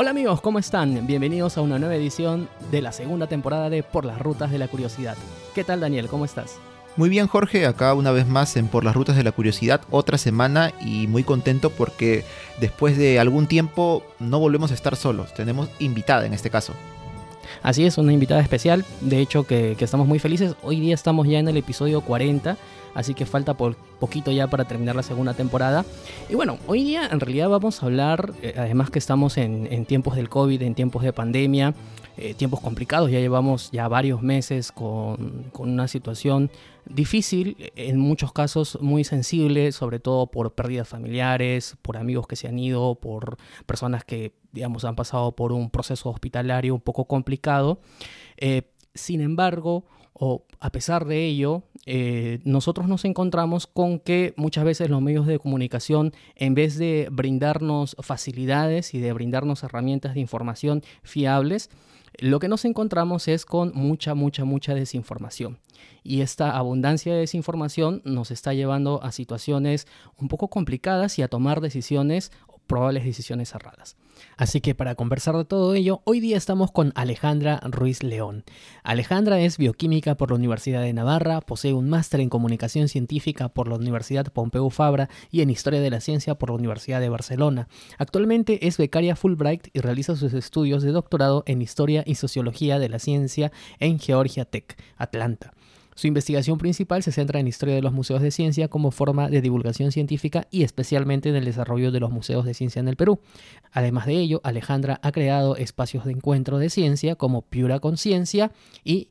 Hola amigos, ¿cómo están? Bienvenidos a una nueva edición de la segunda temporada de Por las Rutas de la Curiosidad. ¿Qué tal Daniel? ¿Cómo estás? Muy bien Jorge, acá una vez más en Por las Rutas de la Curiosidad, otra semana y muy contento porque después de algún tiempo no volvemos a estar solos, tenemos invitada en este caso. Así es, una invitada especial, de hecho que, que estamos muy felices, hoy día estamos ya en el episodio 40 así que falta por poquito ya para terminar la segunda temporada. Y bueno, hoy día en realidad vamos a hablar, eh, además que estamos en, tiempos del COVID, en tiempos de pandemia, eh, tiempos complicados, ya llevamos ya varios meses con, con, una situación difícil, en muchos casos muy sensible, sobre todo por pérdidas familiares, por amigos que se han ido, por personas que, digamos, han pasado por un proceso hospitalario un poco complicado. Eh, sin embargo, o a pesar de ello, eh, nosotros nos encontramos con que muchas veces los medios de comunicación, en vez de brindarnos facilidades y de brindarnos herramientas de información fiables, lo que nos encontramos es con mucha, mucha, mucha desinformación. Y esta abundancia de desinformación nos está llevando a situaciones un poco complicadas y a tomar decisiones probables decisiones erradas. Así que para conversar de todo ello, hoy día estamos con Alejandra Ruiz León. Alejandra es bioquímica por la Universidad de Navarra, posee un máster en comunicación científica por la Universidad Pompeu Fabra y en historia de la ciencia por la Universidad de Barcelona. Actualmente es becaria Fulbright y realiza sus estudios de doctorado en historia y sociología de la ciencia en Georgia Tech, Atlanta. Su investigación principal se centra en historia de los museos de ciencia como forma de divulgación científica y especialmente en el desarrollo de los museos de ciencia en el Perú. Además de ello, Alejandra ha creado espacios de encuentro de ciencia como Piura Conciencia y,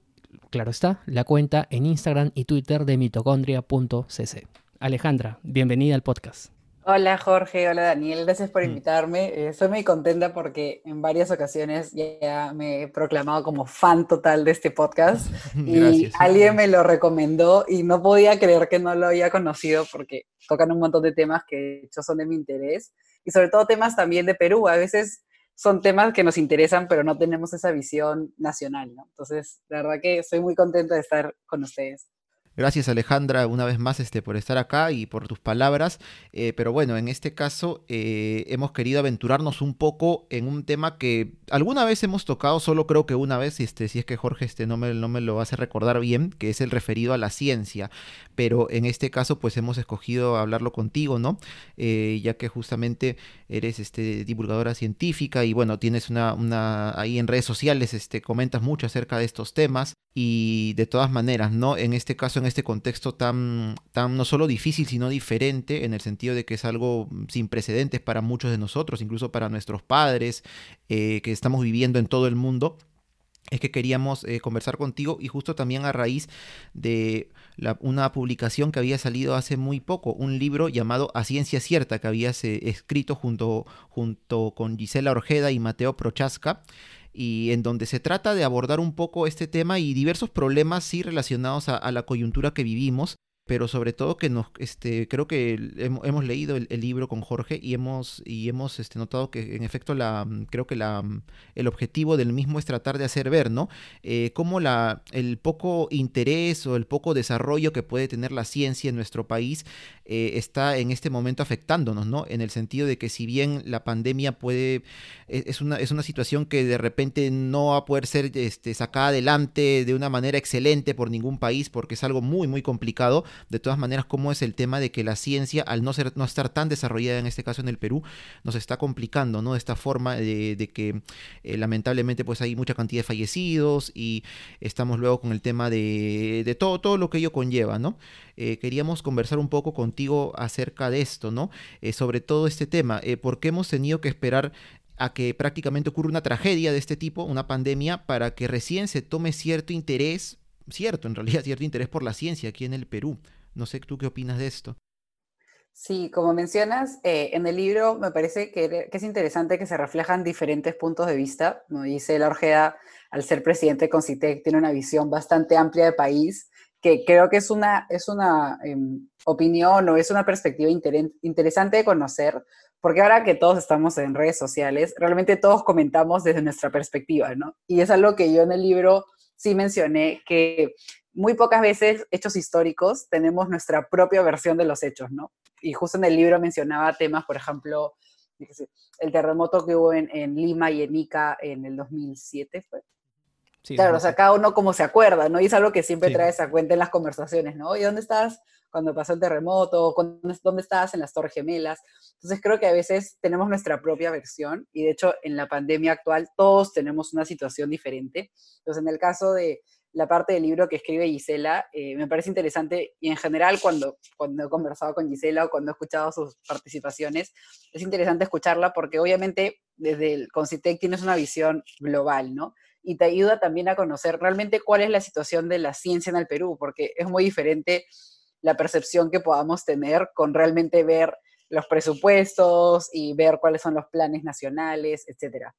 claro está, la cuenta en Instagram y Twitter de mitocondria.cc. Alejandra, bienvenida al podcast. Hola Jorge, hola Daniel, gracias por mm. invitarme. Eh, soy muy contenta porque en varias ocasiones ya me he proclamado como fan total de este podcast y alguien me lo recomendó y no podía creer que no lo había conocido porque tocan un montón de temas que de hecho son de mi interés y sobre todo temas también de Perú. A veces son temas que nos interesan pero no tenemos esa visión nacional, ¿no? Entonces, la verdad que estoy muy contenta de estar con ustedes. Gracias Alejandra una vez más este, por estar acá y por tus palabras. Eh, pero bueno, en este caso eh, hemos querido aventurarnos un poco en un tema que alguna vez hemos tocado, solo creo que una vez, este, si es que Jorge este, no, me, no me lo hace recordar bien, que es el referido a la ciencia. Pero en este caso pues hemos escogido hablarlo contigo, ¿no? Eh, ya que justamente eres este, divulgadora científica y bueno, tienes una, una, ahí en redes sociales, este, comentas mucho acerca de estos temas y de todas maneras, ¿no? En este caso, en este contexto tan, tan no solo difícil, sino diferente, en el sentido de que es algo sin precedentes para muchos de nosotros, incluso para nuestros padres, eh, que estamos viviendo en todo el mundo, es que queríamos eh, conversar contigo y justo también a raíz de una publicación que había salido hace muy poco, un libro llamado A Ciencia Cierta que habías escrito junto, junto con Gisela Orjeda y Mateo Prochaska y en donde se trata de abordar un poco este tema y diversos problemas sí relacionados a, la coyuntura que vivimos pero sobre todo que nos, este, creo que hemos, leído el, libro con Jorge y hemos, y hemos este, notado que en efecto la, creo que la, el objetivo del mismo es tratar de hacer ver, ¿no? Eh, cómo la, el poco interés o el poco desarrollo que puede tener la ciencia en nuestro país eh, está en este momento afectándonos, ¿no? En el sentido de que si bien la pandemia puede, e, es una, es una situación que de repente no va a poder ser este, sacada adelante de una manera excelente por ningún país porque es algo muy, muy complicado, de todas maneras, cómo es el tema de que la ciencia, al no, ser, no estar tan desarrollada en este caso en el Perú, nos está complicando, ¿no? De esta forma de, que eh, lamentablemente pues hay mucha cantidad de fallecidos y estamos luego con el tema de, todo, todo lo que ello conlleva, ¿no? Eh, queríamos conversar un poco contigo acerca de esto, ¿no? Eh, sobre todo este tema, porque hemos tenido que esperar a que prácticamente ocurra una tragedia de este tipo, una pandemia, para que recién se tome cierto interés cierto, en realidad, cierto interés por la ciencia aquí en el Perú. No sé, ¿tú qué opinas de esto? Sí, como mencionas, eh, en el libro me parece que, es interesante que se reflejan diferentes puntos de vista. ¿no? Dice la Orgeda, al ser presidente de Concitec, tiene una visión bastante amplia de país, que creo que es una, es una em, opinión o es una perspectiva interesante de conocer, porque ahora que todos estamos en redes sociales, realmente todos comentamos desde nuestra perspectiva, ¿no? Y es algo que yo en el libro sí mencioné que muy pocas veces hechos históricos tenemos nuestra propia versión de los hechos, ¿no? Y justo en el libro mencionaba temas, por ejemplo, el terremoto que hubo en, en, Lima y en Ica en el 2007 fue. claro, o sea, cada uno como se acuerda, ¿no? Y es algo que siempre trae esa cuenta en las conversaciones, ¿no? ¿Y dónde estás cuando pasó el terremoto? ¿Dónde estabas en las Torres Gemelas? Entonces creo que a veces tenemos nuestra propia versión y de hecho en la pandemia actual todos tenemos una situación diferente. Entonces en el caso de la parte del libro que escribe Gisela, eh, me parece interesante y en general cuando, cuando he conversado con Gisela o cuando he escuchado sus participaciones, es interesante escucharla porque obviamente desde el Concitec tienes una visión global, ¿no? Y te ayuda también a conocer realmente cuál es la situación de la ciencia en el Perú, porque es muy diferente la percepción que podamos tener con realmente ver los presupuestos y ver cuáles son los planes nacionales, etcétera.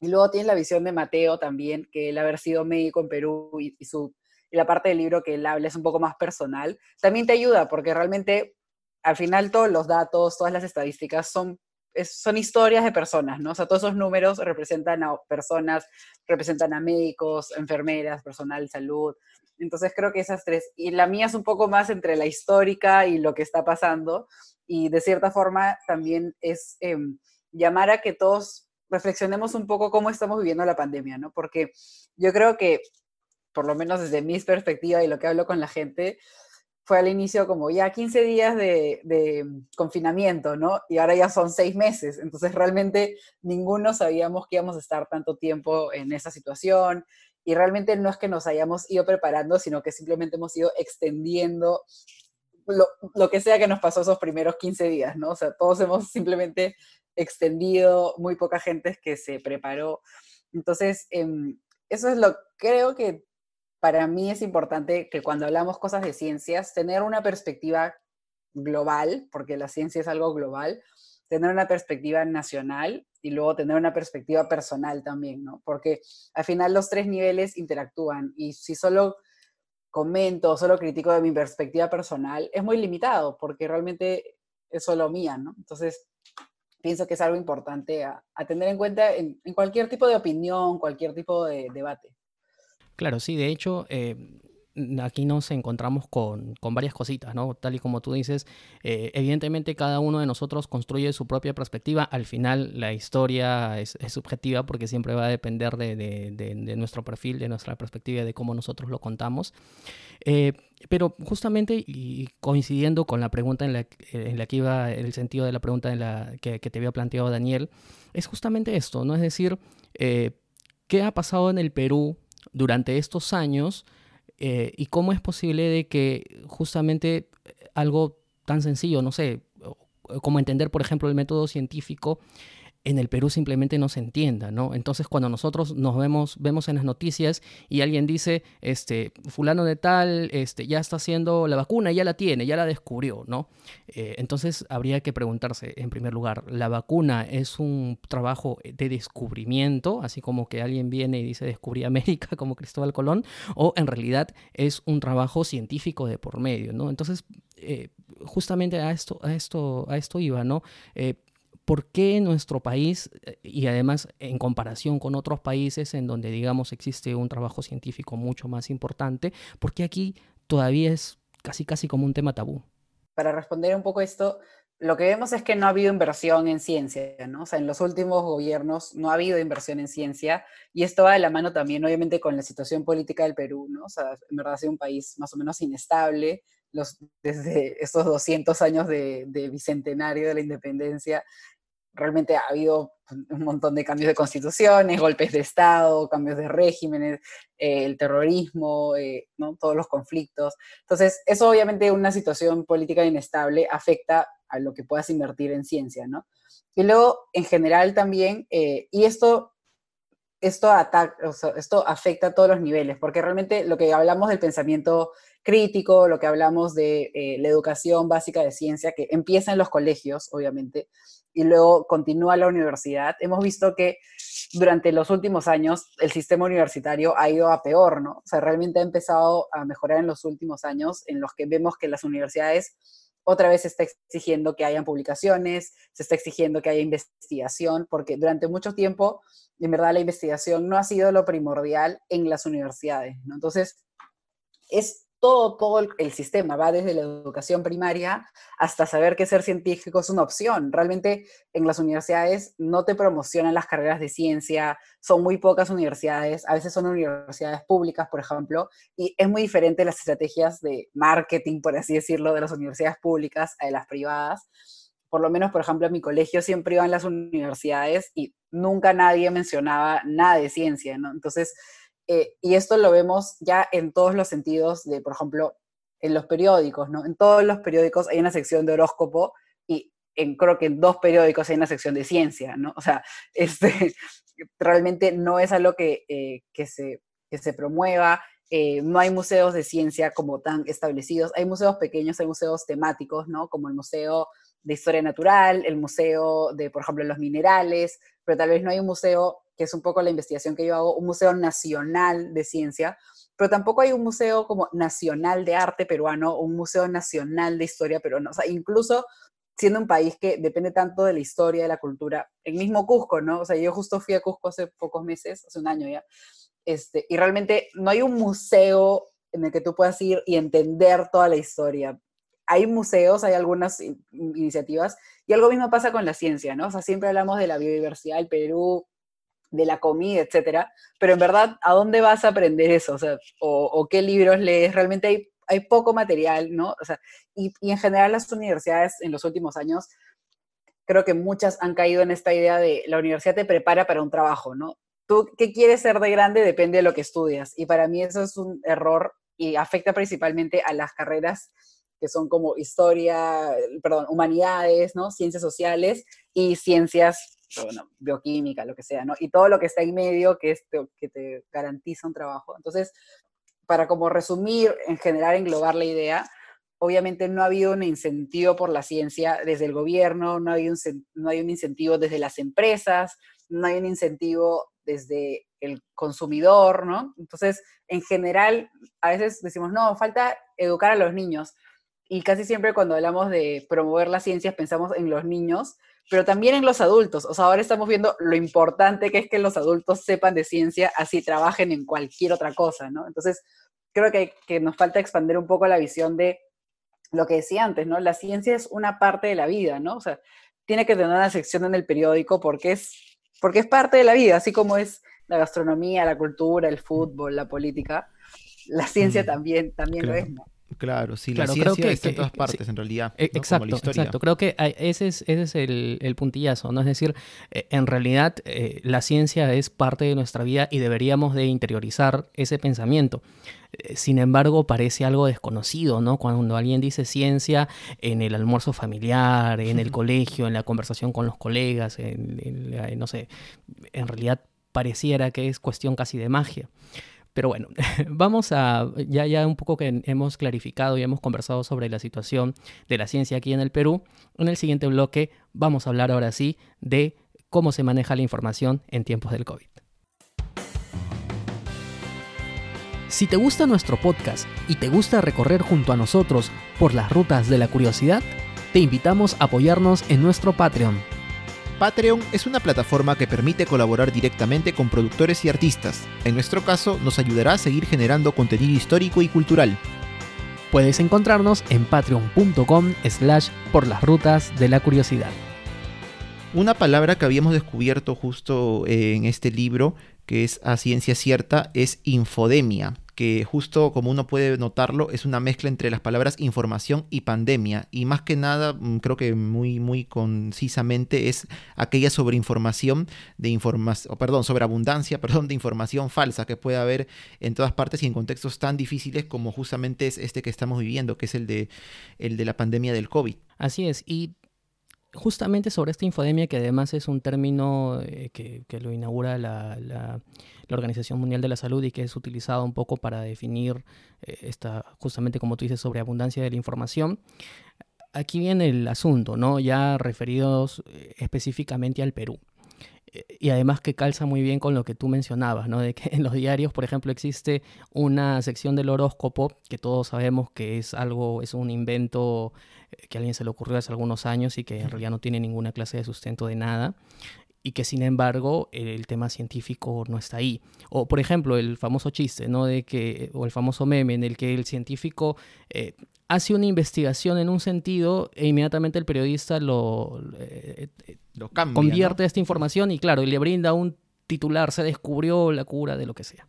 Y luego tienes la visión de Mateo también, que él haber sido médico en Perú y, su, la parte del libro que él habla es un poco más personal, también te ayuda porque realmente al final todos los datos, todas las estadísticas son, son historias de personas, ¿no? O sea, todos esos números representan a personas, representan a médicos, enfermeras, personal de salud. Entonces creo que esas tres, y la mía es un poco más entre la histórica y lo que está pasando, y de cierta forma también es em, llamar a que todos reflexionemos un poco cómo estamos viviendo la pandemia, ¿no? Porque yo creo que, por lo menos desde mi perspectiva y lo que hablo con la gente, fue al inicio como ya 15 días de, confinamiento, ¿no? Y ahora ya son seis meses. Entonces realmente ninguno sabíamos que íbamos a estar tanto tiempo en esa situación. Y realmente no es que nos hayamos ido preparando, sino que simplemente hemos ido extendiendo lo, lo, que sea que nos pasó esos primeros 15 días, ¿no? O sea, todos hemos simplemente extendido, muy poca gente que se preparó. Entonces, em, eso es lo creo que para mí es importante que cuando hablamos cosas de ciencias, tener una perspectiva global, porque la ciencia es algo global, tener una perspectiva nacional y luego tener una perspectiva personal también, ¿no? Porque al final los tres niveles interactúan y si solo comento, solo critico de mi perspectiva personal, es muy limitado porque realmente es solo mía, ¿no? Entonces, pienso que es algo importante a, tener en cuenta en, cualquier tipo de opinión, cualquier tipo de debate. Claro, sí, de hecho, eh, aquí nos encontramos con, varias cositas, ¿no? Tal y como tú dices, eh, evidentemente cada uno de nosotros construye su propia perspectiva. Al final la historia es, subjetiva porque siempre va a depender de, nuestro perfil, de nuestra perspectiva, de cómo nosotros lo contamos. Eh, pero justamente, y coincidiendo con la pregunta en la, en la, que iba, el sentido de la pregunta en la que, te había planteado Daniel, es justamente esto, ¿no? Es decir, eh, ¿qué ha pasado en el Perú durante estos años? Eh, y cómo es posible de que justamente algo tan sencillo, no sé, como entender, por ejemplo, el método científico, en el Perú simplemente no se entienda, ¿no? Entonces cuando nosotros nos vemos, vemos en las noticias y alguien dice, este, fulano de tal, este, ya está haciendo la vacuna, ya la tiene, ya la descubrió, ¿no? Eh, entonces habría que preguntarse, en primer lugar, ¿la vacuna es un trabajo de descubrimiento, así como que alguien viene y dice descubrí América como Cristóbal Colón, o en realidad es un trabajo científico de por medio, ¿no? Entonces, eh, justamente a esto, a esto, a esto iba, ¿no? Eh, ¿por qué nuestro país, eh, y además en comparación con otros países en donde, digamos, existe un trabajo científico mucho más importante, por qué aquí todavía es casi, casi como un tema tabú? Para responder un poco esto, lo que vemos es que no ha habido inversión en ciencia, ¿no? O sea, en los últimos gobiernos no ha habido inversión en ciencia y esto va de la mano también, obviamente, con la situación política del Perú, ¿no? O sea, en verdad ha sido un país más o menos inestable los, desde esos 200 años de, de bicentenario de la independencia realmente ha habido un montón de cambios de constituciones, golpes de Estado, cambios de regímenes, eh, el terrorismo, eh, ¿no? todos los conflictos. Entonces, eso obviamente una situación política inestable afecta a lo que puedas invertir en ciencia, ¿no? Y luego, en general también, eh, y esto, esto, esto afecta a todos los niveles, porque realmente lo que hablamos del pensamiento crítico, lo que hablamos de la educación básica de ciencia, que empieza en los colegios, obviamente, y luego continúa la universidad, hemos visto que durante los últimos años el sistema universitario ha ido a peor, ¿no? O sea, realmente ha empezado a mejorar en los últimos años en los que vemos que las universidades otra vez se está exigiendo que hayan publicaciones, se está exigiendo que haya investigación, porque durante mucho tiempo, en verdad, la investigación no ha sido lo primordial en las universidades, ¿no? Entonces, es todo, todo el, sistema, va desde la educación primaria hasta saber que ser científico es una opción. Realmente en las universidades no te promocionan las carreras de ciencia, son muy pocas universidades, a veces son universidades públicas, por ejemplo, y es muy diferente las estrategias de marketing, por así decirlo, de las universidades públicas a de las privadas. Por lo menos, por ejemplo, en mi colegio siempre iban las universidades y nunca nadie mencionaba nada de ciencia, ¿no? Entonces, eh, y esto lo vemos ya en todos los sentidos de, por ejemplo, en los periódicos, ¿no? En todos los periódicos hay una sección de horóscopo y en, creo que en dos periódicos hay una sección de ciencia, ¿no? O sea, este, realmente no es algo que, eh, que, se, que se promueva, eh, no hay museos de ciencia como tan establecidos, hay museos pequeños, hay museos temáticos, ¿no? Como el Museo de Historia Natural, el Museo de, por ejemplo, los minerales, pero tal vez no hay un museo que es un poco la investigación que yo hago, un museo nacional de ciencia, pero tampoco hay un museo como nacional de arte peruano, un museo nacional de historia peruana. O sea, incluso siendo un país que depende tanto de la historia, de la cultura, el mismo Cusco, ¿no? O sea, yo justo fui a Cusco hace pocos meses, hace un año ya, este, y realmente no hay un museo en el que tú puedas ir y entender toda la historia. Hay museos, hay algunas iniciativas, y algo mismo pasa con la ciencia, ¿no? O sea, siempre hablamos de la biodiversidad del Perú, de la comida, etcétera, pero en verdad, ¿a dónde vas a aprender eso? O, qué libros lees, realmente hay, hay poco material, ¿no? O sea, y, y, en general las universidades en los últimos años, creo que muchas han caído en esta idea de la universidad te prepara para un trabajo, ¿no? Tú, ¿qué quieres ser de grande? Depende de lo que estudias. Y para mí eso es un error y afecta principalmente a las carreras que son como historia, perdón, humanidades, ¿no? Ciencias sociales y ciencias bueno, bioquímica, lo que sea, ¿no? Y todo lo que está en medio que, es, que te garantiza un trabajo. Entonces, para como resumir, en general, englobar la idea, obviamente no ha habido un incentivo por la ciencia desde el gobierno, no hay un, no hay un incentivo desde las empresas, no hay un incentivo desde el consumidor, ¿no? Entonces, en general, a veces decimos, no, falta educar a los niños. Y casi siempre cuando hablamos de promover las ciencias pensamos en los niños, pero también en los adultos. O sea, ahora estamos viendo lo importante que es que los adultos sepan de ciencia, así trabajen en cualquier otra cosa, ¿no? Entonces, creo que, que nos falta expandir un poco la visión de lo que decía antes, ¿no? La ciencia es una parte de la vida, ¿no? O sea, tiene que tener una sección en el periódico porque es, porque es parte de la vida, así como es la gastronomía, la cultura, el fútbol, la política, la ciencia mm, también, también lo es, ¿no? Claro, sí, la ciencia creo que, está en todas partes, en realidad. E, exacto, exacto. Creo que ese es, ese es el, el, puntillazo, ¿no? Es decir, eh, en realidad eh, la ciencia es parte de nuestra vida y deberíamos de interiorizar ese pensamiento. Eh, sin embargo, parece algo desconocido, ¿no? Cuando alguien dice ciencia en el almuerzo familiar, en el colegio, en la conversación con los colegas, no sé, en realidad pareciera que es cuestión casi de magia. Pero bueno, vamos a, ya, ya un poco que hemos clarificado y hemos conversado sobre la situación de la ciencia aquí en el Perú. En el siguiente bloque vamos a hablar ahora sí de cómo se maneja la información en tiempos del COVID. Si te gusta nuestro podcast y te gusta recorrer junto a nosotros por las rutas de la curiosidad, te invitamos a apoyarnos en nuestro Patreon Patreon es una plataforma que permite colaborar directamente con productores y artistas. En nuestro caso, nos ayudará a seguir generando contenido histórico y cultural. Puedes encontrarnos en patreon.com slash por las rutas de la curiosidad. Una palabra que habíamos descubierto justo en este libro, que es a ciencia cierta, es infodemia que justo como uno puede notarlo, es una mezcla entre las palabras información y pandemia. Y más que nada, mm, creo que muy, muy concisamente es aquella sobreinformación de información, perdón, sobre abundancia, perdón, de información falsa que puede haber en todas partes y en contextos tan difíciles como justamente es este que estamos viviendo, que es el de, el de la pandemia del COVID. Así es. Y justamente sobre esta infodemia, que además es un término eh, que, lo inaugura la, Organización Mundial de la Salud y que es utilizado un poco para definir eh, esta, justamente como tú dices, sobre abundancia de la información. Aquí viene el asunto, ¿no? Ya referidos eh, específicamente al Perú. Y además que calza muy bien con lo que tú mencionabas, ¿no? De que en los diarios, por ejemplo, existe una sección del horóscopo que todos sabemos que es algo, es un invento que a alguien se le ocurrió hace algunos años y que en realidad no tiene ninguna clase de sustento de nada. y que sin embargo el tema científico no está ahí. O por ejemplo el famoso chiste, ¿no? De que, o el famoso meme en el que el científico eh, hace una investigación en un sentido e inmediatamente el periodista lo, eh, lo cambia, convierte esta información y claro, y le brinda un titular, se descubrió la cura de lo que sea.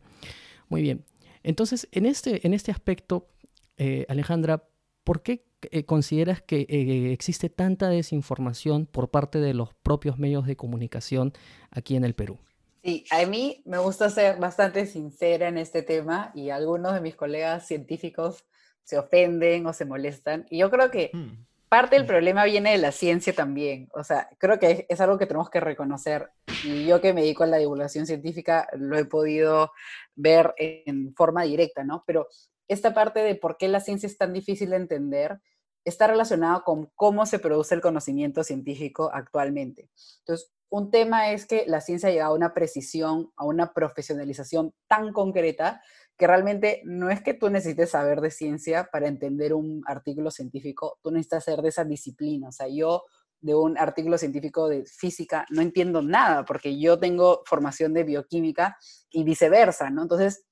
Muy bien. Entonces, en este, en este aspecto, eh, Alejandra, ¿por qué eh, consideras que eh, existe tanta desinformación por parte de los propios medios de comunicación aquí en el Perú? Sí, a mí me gusta ser bastante sincera en este tema y algunos de mis colegas científicos se ofenden o se molestan. Y yo creo que mm. parte del mm. problema viene de la ciencia también. O sea, creo que es algo que tenemos que reconocer. Y yo que me dedico a la divulgación científica lo he podido ver en forma directa, ¿no? Pero esta parte de por qué la ciencia es tan difícil de entender está relacionado con cómo se produce el conocimiento científico actualmente. Entonces, un tema es que la ciencia llega a una precisión, a una profesionalización tan concreta que realmente no es que tú necesites saber de ciencia para entender un artículo científico, tú necesitas ser de esa disciplina. O sea, yo de un artículo científico de física no entiendo nada porque yo tengo formación de bioquímica y viceversa, ¿no? Entonces,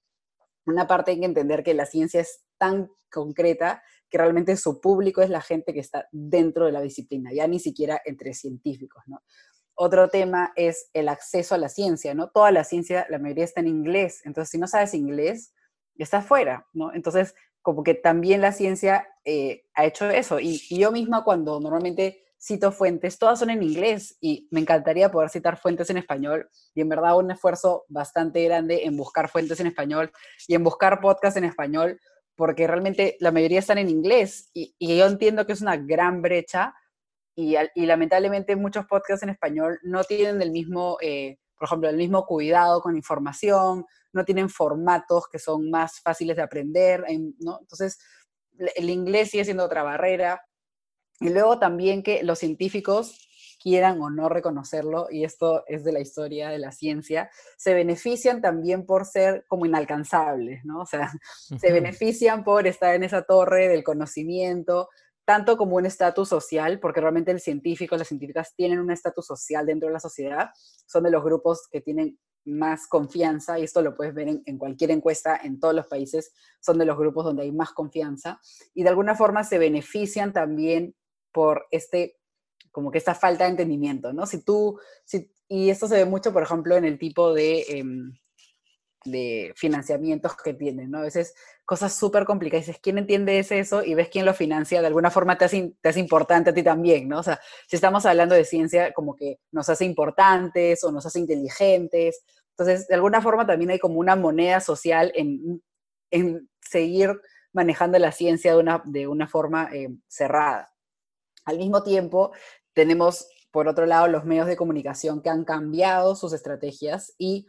una parte hay que entender que la ciencia es tan concreta que realmente su público es la gente que está dentro de la disciplina, ya ni siquiera entre científicos, ¿no? Otro tema es el acceso a la ciencia, ¿no? Toda la ciencia, la mayoría está en inglés, entonces si no sabes inglés, estás fuera, ¿no? Entonces, como que también la ciencia eh, ha hecho eso. Y, yo misma cuando normalmente cito fuentes, todas son en inglés y me encantaría poder citar fuentes en español y en verdad un esfuerzo bastante grande en buscar fuentes en español y en buscar podcasts en español porque realmente la mayoría están en inglés y, yo entiendo que es una gran brecha y, y, lamentablemente muchos podcasts en español no tienen el mismo, eh, por ejemplo, el mismo cuidado con información, no tienen formatos que son más fáciles de aprender, ¿no? Entonces, el inglés sigue siendo otra barrera y luego también que los científicos quieran o no reconocerlo, y esto es de la historia de la ciencia, se benefician también por ser como inalcanzables, ¿no? O sea, se benefician por estar en esa torre del conocimiento, tanto como un estatus social, porque realmente el científico, las científicas tienen un estatus social dentro de la sociedad, son de los grupos que tienen más confianza, y esto lo puedes ver en, cualquier encuesta en todos los países, son de los grupos donde hay más confianza, y de alguna forma se benefician también por este, como que esta falta de entendimiento, ¿no? Si tú, si, y esto se ve mucho, por ejemplo, en el tipo de, em, de financiamientos que tienen, ¿no? A veces cosas súper complicadas, dices, ¿quién entiende eso? Y ves quién lo financia, de alguna forma te hace, te hace importante a ti también, ¿no? O sea, si estamos hablando de ciencia, como que nos hace importantes o nos hace inteligentes, entonces, de alguna forma también hay como una moneda social en, en seguir manejando la ciencia de una, de una forma em, cerrada. Al mismo tiempo, tenemos, por otro lado, los medios de comunicación que han cambiado sus estrategias y,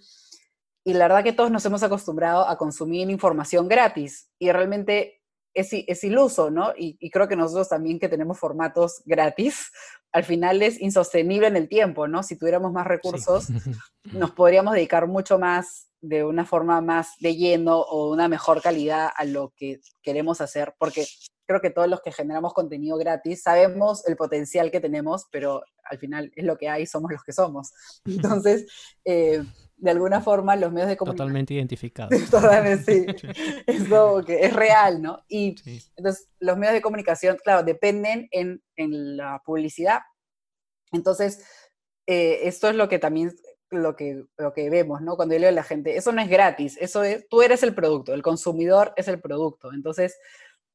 y la verdad que todos nos hemos acostumbrado a consumir información gratis y realmente es, es iluso, ¿no? Y, y, creo que nosotros también que tenemos formatos gratis, al final es insostenible en el tiempo, ¿no? Si tuviéramos más recursos, nos podríamos dedicar mucho más de una forma más de lleno o una mejor calidad a lo que queremos hacer, porque creo que todos los que generamos contenido gratis sabemos el potencial que tenemos, pero al final es lo que hay, somos los que somos. Entonces, eh, de alguna forma, los medios de comunicación... Totalmente identificados. Totalmente, sí. Eso que es real, ¿no? Y entonces, los medios de comunicación, claro, dependen en, en la publicidad. Entonces, eh, esto es lo que también lo que, lo que vemos, ¿no? Cuando yo leo a la gente, eso no es gratis, eso es, tú eres el producto, el consumidor es el producto. Entonces,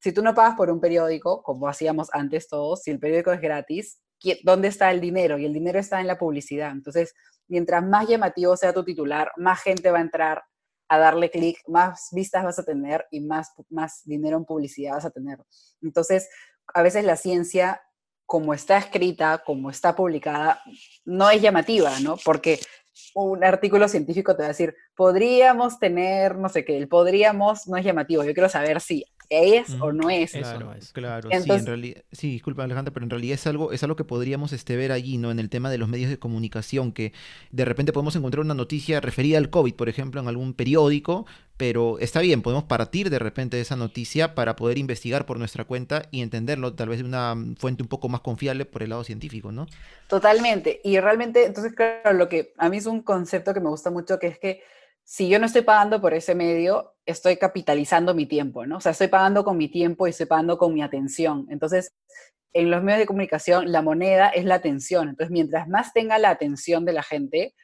si tú no pagas por un periódico, como hacíamos antes todos, si el periódico es gratis, ¿dónde está el dinero? Y el dinero está en la publicidad. Entonces, mientras más llamativo sea tu titular, más gente va a entrar a darle clic, más vistas vas a tener y más, más dinero en publicidad vas a tener. Entonces, a veces la ciencia, como está escrita, como está publicada, no es llamativa, ¿no? Porque un artículo científico te va a decir, podríamos tener, no sé qué, el podríamos no es llamativo. Yo quiero saber si ¿Es o no es? Claro, no es. claro. sí, en realidad, sí, disculpa Alejandra, pero en realidad es algo, es algo que podríamos este, ver allí, ¿no? En el tema de los medios de comunicación, que de repente podemos encontrar una noticia referida al COVID, por ejemplo, en algún periódico, pero está bien, podemos partir de repente de esa noticia para poder investigar por nuestra cuenta y entenderlo tal vez de una fuente un poco más confiable por el lado científico, ¿no? Totalmente. Y realmente, entonces, claro, lo que a mí es un concepto que me gusta mucho, que es que si yo no estoy pagando por ese medio, estoy capitalizando mi tiempo, ¿no? O sea, estoy pagando con mi tiempo y estoy pagando con mi atención. Entonces, en los medios de comunicación, la moneda es la atención. Entonces, mientras más tenga la atención de la gente,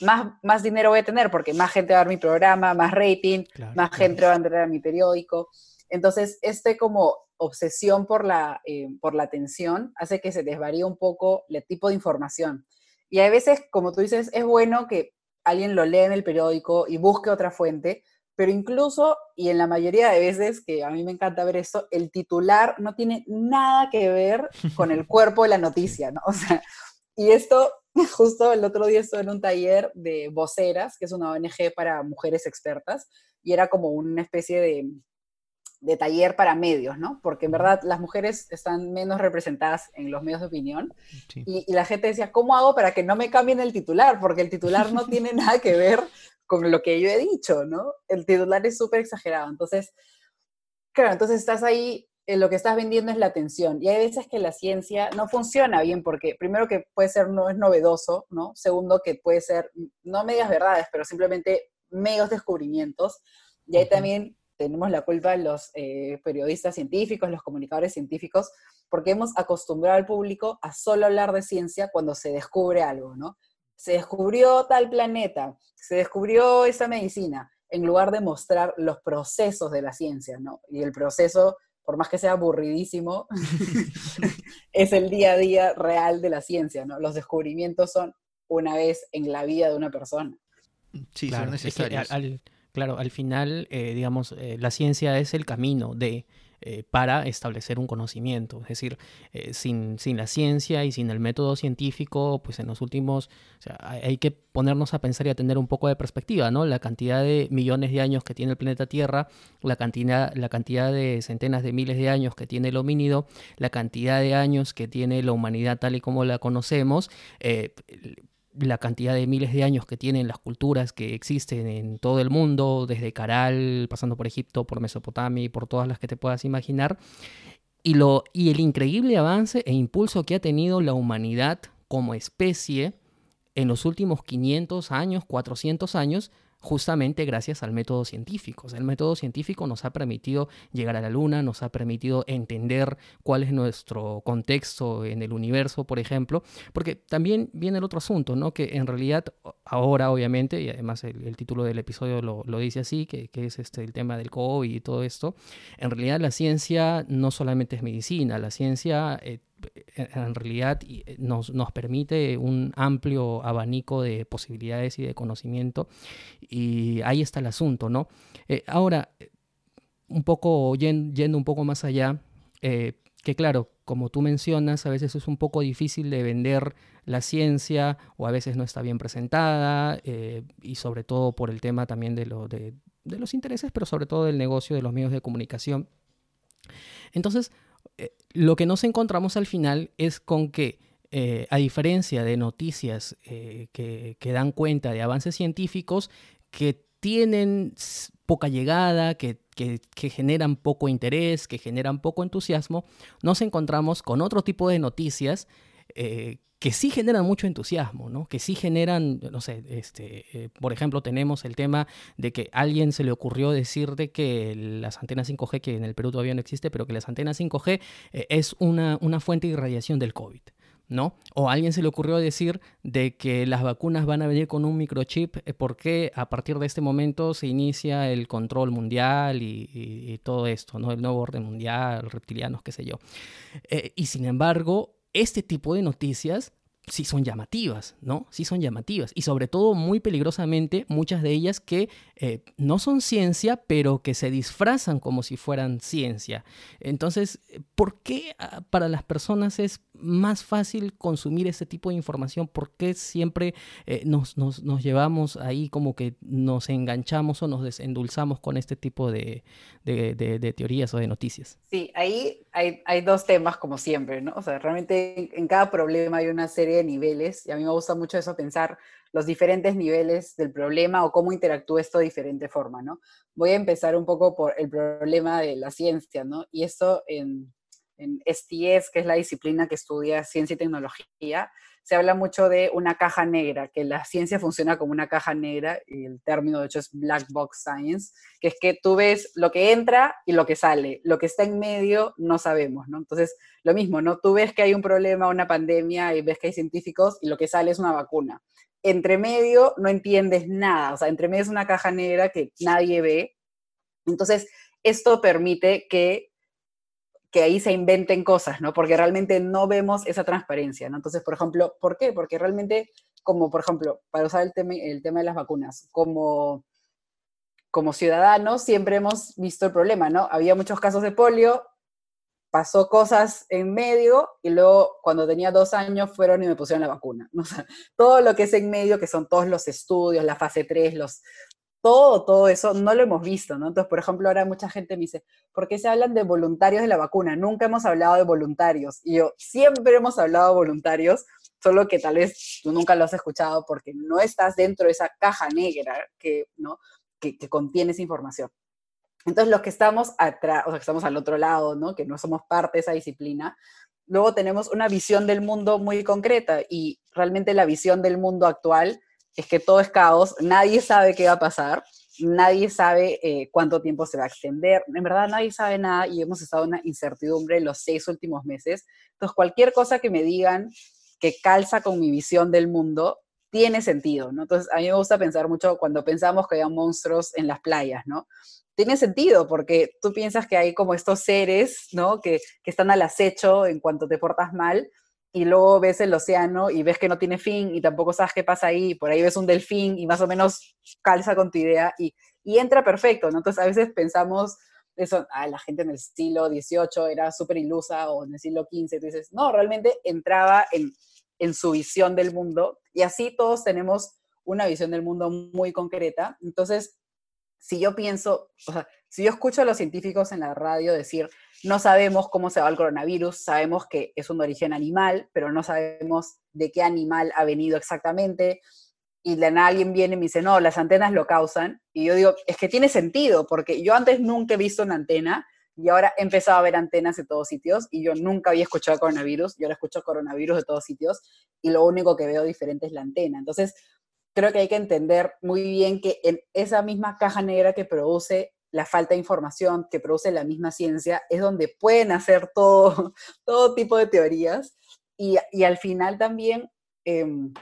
más, más dinero voy a tener, porque más gente va a ver mi programa, más rating, más gente va a entrar a mi periódico. Entonces, este como obsesión por la, eh, por la atención hace que se desvaríe un poco el tipo de información. Y a veces, como tú dices, es bueno que alguien lo lea en el periódico y busque otra fuente, pero incluso, y en la mayoría de veces, que a mí me encanta ver esto, el titular no tiene nada que ver con el cuerpo de la noticia, ¿no? O sea, y esto, justo el otro día estuve en un taller de voceras, que es una ONG para mujeres expertas, y era como una especie de, de taller para medios, ¿no? Porque en verdad las mujeres están menos representadas en los medios de opinión. Y, la gente decía, ¿cómo hago para que no me cambien el titular? Porque el titular no tiene nada que ver con lo que yo he dicho, ¿no? El titular es súper exagerado. Entonces, claro, entonces estás ahí, eh, lo que estás vendiendo es la atención. Y hay veces que la ciencia no funciona bien porque, primero, que puede ser, no es novedoso, ¿no? Segundo, que puede ser, no medias verdades, pero simplemente medios descubrimientos. Y hay también tenemos la culpa los eh, periodistas científicos, los comunicadores científicos, porque hemos acostumbrado al público a solo hablar de ciencia cuando se descubre algo, ¿no? Se descubrió tal planeta, se descubrió esa medicina, en lugar de mostrar los procesos de la ciencia, ¿no? Y el proceso, por más que sea aburridísimo, es el día a día real de la ciencia, ¿no? Los descubrimientos son una vez en la vida de una persona. Sí, son necesarios. Claro, al final, eh, digamos, eh, la ciencia es el camino de, eh, para establecer un conocimiento. Es decir, sin, sin, la ciencia y sin el método científico, pues en los últimos, o sea, hay que ponernos a pensar y a tener un poco de perspectiva, ¿no? La cantidad de millones de años que tiene el planeta Tierra, la cantidad, la cantidad de centenas de miles de años que tiene el homínido, la cantidad de años que tiene la humanidad tal y como la conocemos, la cantidad de miles de años que tienen las culturas que existen en todo el mundo, desde Caral, pasando por Egipto, por Mesopotamia y por todas las que te puedas imaginar, y, lo, y el increíble avance e impulso que ha tenido la humanidad como especie en los últimos 500 años, 400 años, justamente gracias al método científico. el método científico nos ha permitido llegar a la Luna, nos ha permitido entender cuál es nuestro contexto en el universo, por ejemplo, porque también viene el otro asunto, ¿no? Que en realidad ahora, obviamente, y además el, título del episodio lo, dice así, que, es este, el tema del COVID y todo esto, en realidad la ciencia no solamente es medicina, la ciencia... Eh, en realidad eh, nos, nos, permite un amplio abanico de posibilidades y de conocimiento y ahí está el asunto, ¿no? Eh, ahora, un poco, yendo, un poco más allá, eh, que claro, como tú mencionas, a veces es un poco difícil de vender la ciencia o a veces no está bien presentada y sobre todo por el tema también de, lo, de, de los intereses, pero sobre todo del negocio de los medios de comunicación. Entonces, eh, lo que nos encontramos al final es con que, eh, a diferencia de noticias eh, que, dan cuenta de avances científicos que tienen poca llegada, que, generan poco interés, que generan poco entusiasmo, nos encontramos con otro tipo de noticias que sí generan mucho entusiasmo, ¿no? Que sí generan, no sé, este, eh, por ejemplo, tenemos el tema de que a alguien se le ocurrió decir de que las antenas 5G, que en el Perú todavía no existe, pero que las antenas 5G eh, es una, una fuente de irradiación del COVID. ¿no? O alguien se le ocurrió decir de que las vacunas van a venir con un microchip eh, porque a partir de este momento se inicia el control mundial y, todo esto, ¿no? El nuevo orden mundial, reptilianos, qué sé yo. y sin embargo, este tipo de noticias sí son llamativas, ¿no? Sí son llamativas. Y sobre todo muy peligrosamente muchas de ellas que eh, no son ciencia, pero que se disfrazan como si fueran ciencia. Entonces, ¿por qué ah, para las personas es más fácil consumir ese tipo de información? ¿Por qué siempre eh, nos, nos, nos, llevamos ahí como que nos enganchamos o nos desendulzamos con este tipo de, de, de, teorías o de noticias? Sí, ahí hay, dos temas como siempre, ¿no? O sea, realmente en, en, cada problema hay una serie de niveles y a mí me gusta mucho eso, pensar los diferentes niveles del problema o cómo interactúa esto de diferente forma, ¿no? Voy a empezar un poco por el problema de la ciencia, ¿no? Y esto en en STS, que es la disciplina que estudia ciencia y tecnología, se habla mucho de una caja negra, que la ciencia funciona como una caja negra, y el término de hecho es black box science, que es que tú ves lo que entra y lo que sale, lo que está en medio no sabemos, ¿no? Entonces, lo mismo, ¿no? Tú ves que hay un problema, una pandemia, y ves que hay científicos, y lo que sale es una vacuna. Entre medio no entiendes nada, o sea, entre medio es una caja negra que nadie ve. Entonces, esto permite que que ahí se inventen cosas, ¿no? Porque realmente no vemos esa transparencia, ¿no? Entonces, por ejemplo, ¿por qué? Porque realmente, como por ejemplo, para usar el tema, el tema de las vacunas, como, como ciudadanos siempre hemos visto el problema, ¿no? Había muchos casos de polio, pasó cosas en medio y luego cuando tenía dos años fueron y me pusieron la vacuna. todo lo que es en medio, que son todos los estudios, la fase 3, los, todo, todo eso no lo hemos visto, ¿no? Entonces, por ejemplo, ahora mucha gente me dice, ¿por qué se hablan de voluntarios de la vacuna? Nunca hemos hablado de voluntarios. Y yo, siempre hemos hablado de voluntarios, solo que tal vez tú nunca lo has escuchado porque no estás dentro de esa caja negra que, ¿no? que, contiene esa información. Entonces, los que estamos atrás, o sea, que estamos al otro lado, ¿no? Que no somos parte de esa disciplina, luego tenemos una visión del mundo muy concreta y realmente la visión del mundo actual es que todo es caos, nadie sabe qué va a pasar, nadie sabe eh, cuánto tiempo se va a extender, en verdad nadie sabe nada y hemos estado en una incertidumbre los seis últimos meses. Entonces, cualquier cosa que me digan que calza con mi visión del mundo, tiene sentido, ¿no? Entonces, a mí me gusta pensar mucho cuando pensamos que hay monstruos en las playas, ¿no? Tiene sentido porque tú piensas que hay como estos seres, ¿no? Que, que están al acecho en cuanto te portas mal, y luego ves el océano y ves que no tiene fin y tampoco sabes qué pasa ahí, por ahí ves un delfín y más o menos calza con tu idea y, entra perfecto, ¿no? Entonces a veces pensamos eso, ah, la gente en el siglo XVIII era súper ilusa o en el siglo XV, tú dices, no, realmente entraba en, en su visión del mundo y así todos tenemos una visión del mundo muy concreta. Entonces, si yo pienso, o sea, si yo escucho a los científicos en la radio decir, no sabemos cómo se va el coronavirus, sabemos que es un origen animal, pero no sabemos de qué animal ha venido exactamente. Y de alguien viene y me dice, no, las antenas lo causan. Y yo digo, es que tiene sentido, porque yo antes nunca he visto una antena y ahora he empezado a ver antenas de todos sitios y yo nunca había escuchado coronavirus, y ahora escucho coronavirus de todos sitios y lo único que veo diferente es la antena. Entonces, creo que hay que entender muy bien que en esa misma caja negra que produce la falta de información que produce la misma ciencia, es donde pueden hacer todo, todo tipo de teorías. Y, y al final también em,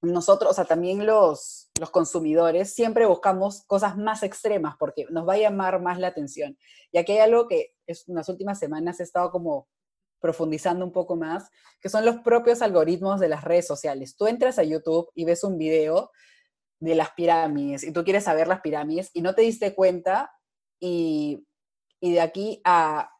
nosotros, o sea, también los, los consumidores, siempre buscamos cosas más extremas porque nos va a llamar más la atención. Y aquí hay algo que es, en las últimas semanas he estado como profundizando un poco más, que son los propios algoritmos de las redes sociales. Tú entras a YouTube y ves un video de las pirámides y tú quieres saber las pirámides y no te diste cuenta y, y de aquí a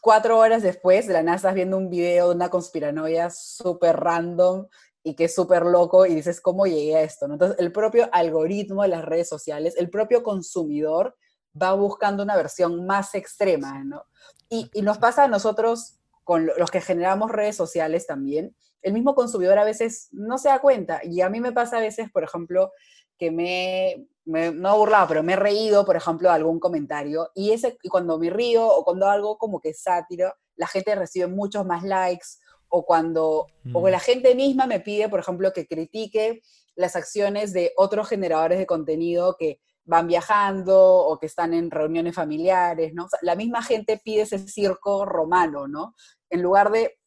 cuatro horas después de la nada estás viendo un video de una conspiranoia súper random y que es súper loco y dices, ¿cómo llegué a esto? Entonces, el propio algoritmo de las redes sociales, el propio consumidor va buscando una versión más extrema, ¿no? Y, y nos pasa a nosotros, con los que generamos redes sociales también, el mismo consumidor a veces no se da cuenta. Y a mí me pasa a veces, por ejemplo, que me, me no he burlado, pero me he reído, por ejemplo, de algún comentario. Y, ese, cuando me río o cuando algo como que es sátiro, la gente recibe muchos más likes. O cuando o mm. la gente misma me pide, por ejemplo, que critique las acciones de otros generadores de contenido que van viajando o que están en reuniones familiares, ¿no? la misma gente pide ese circo romano, ¿no? En lugar de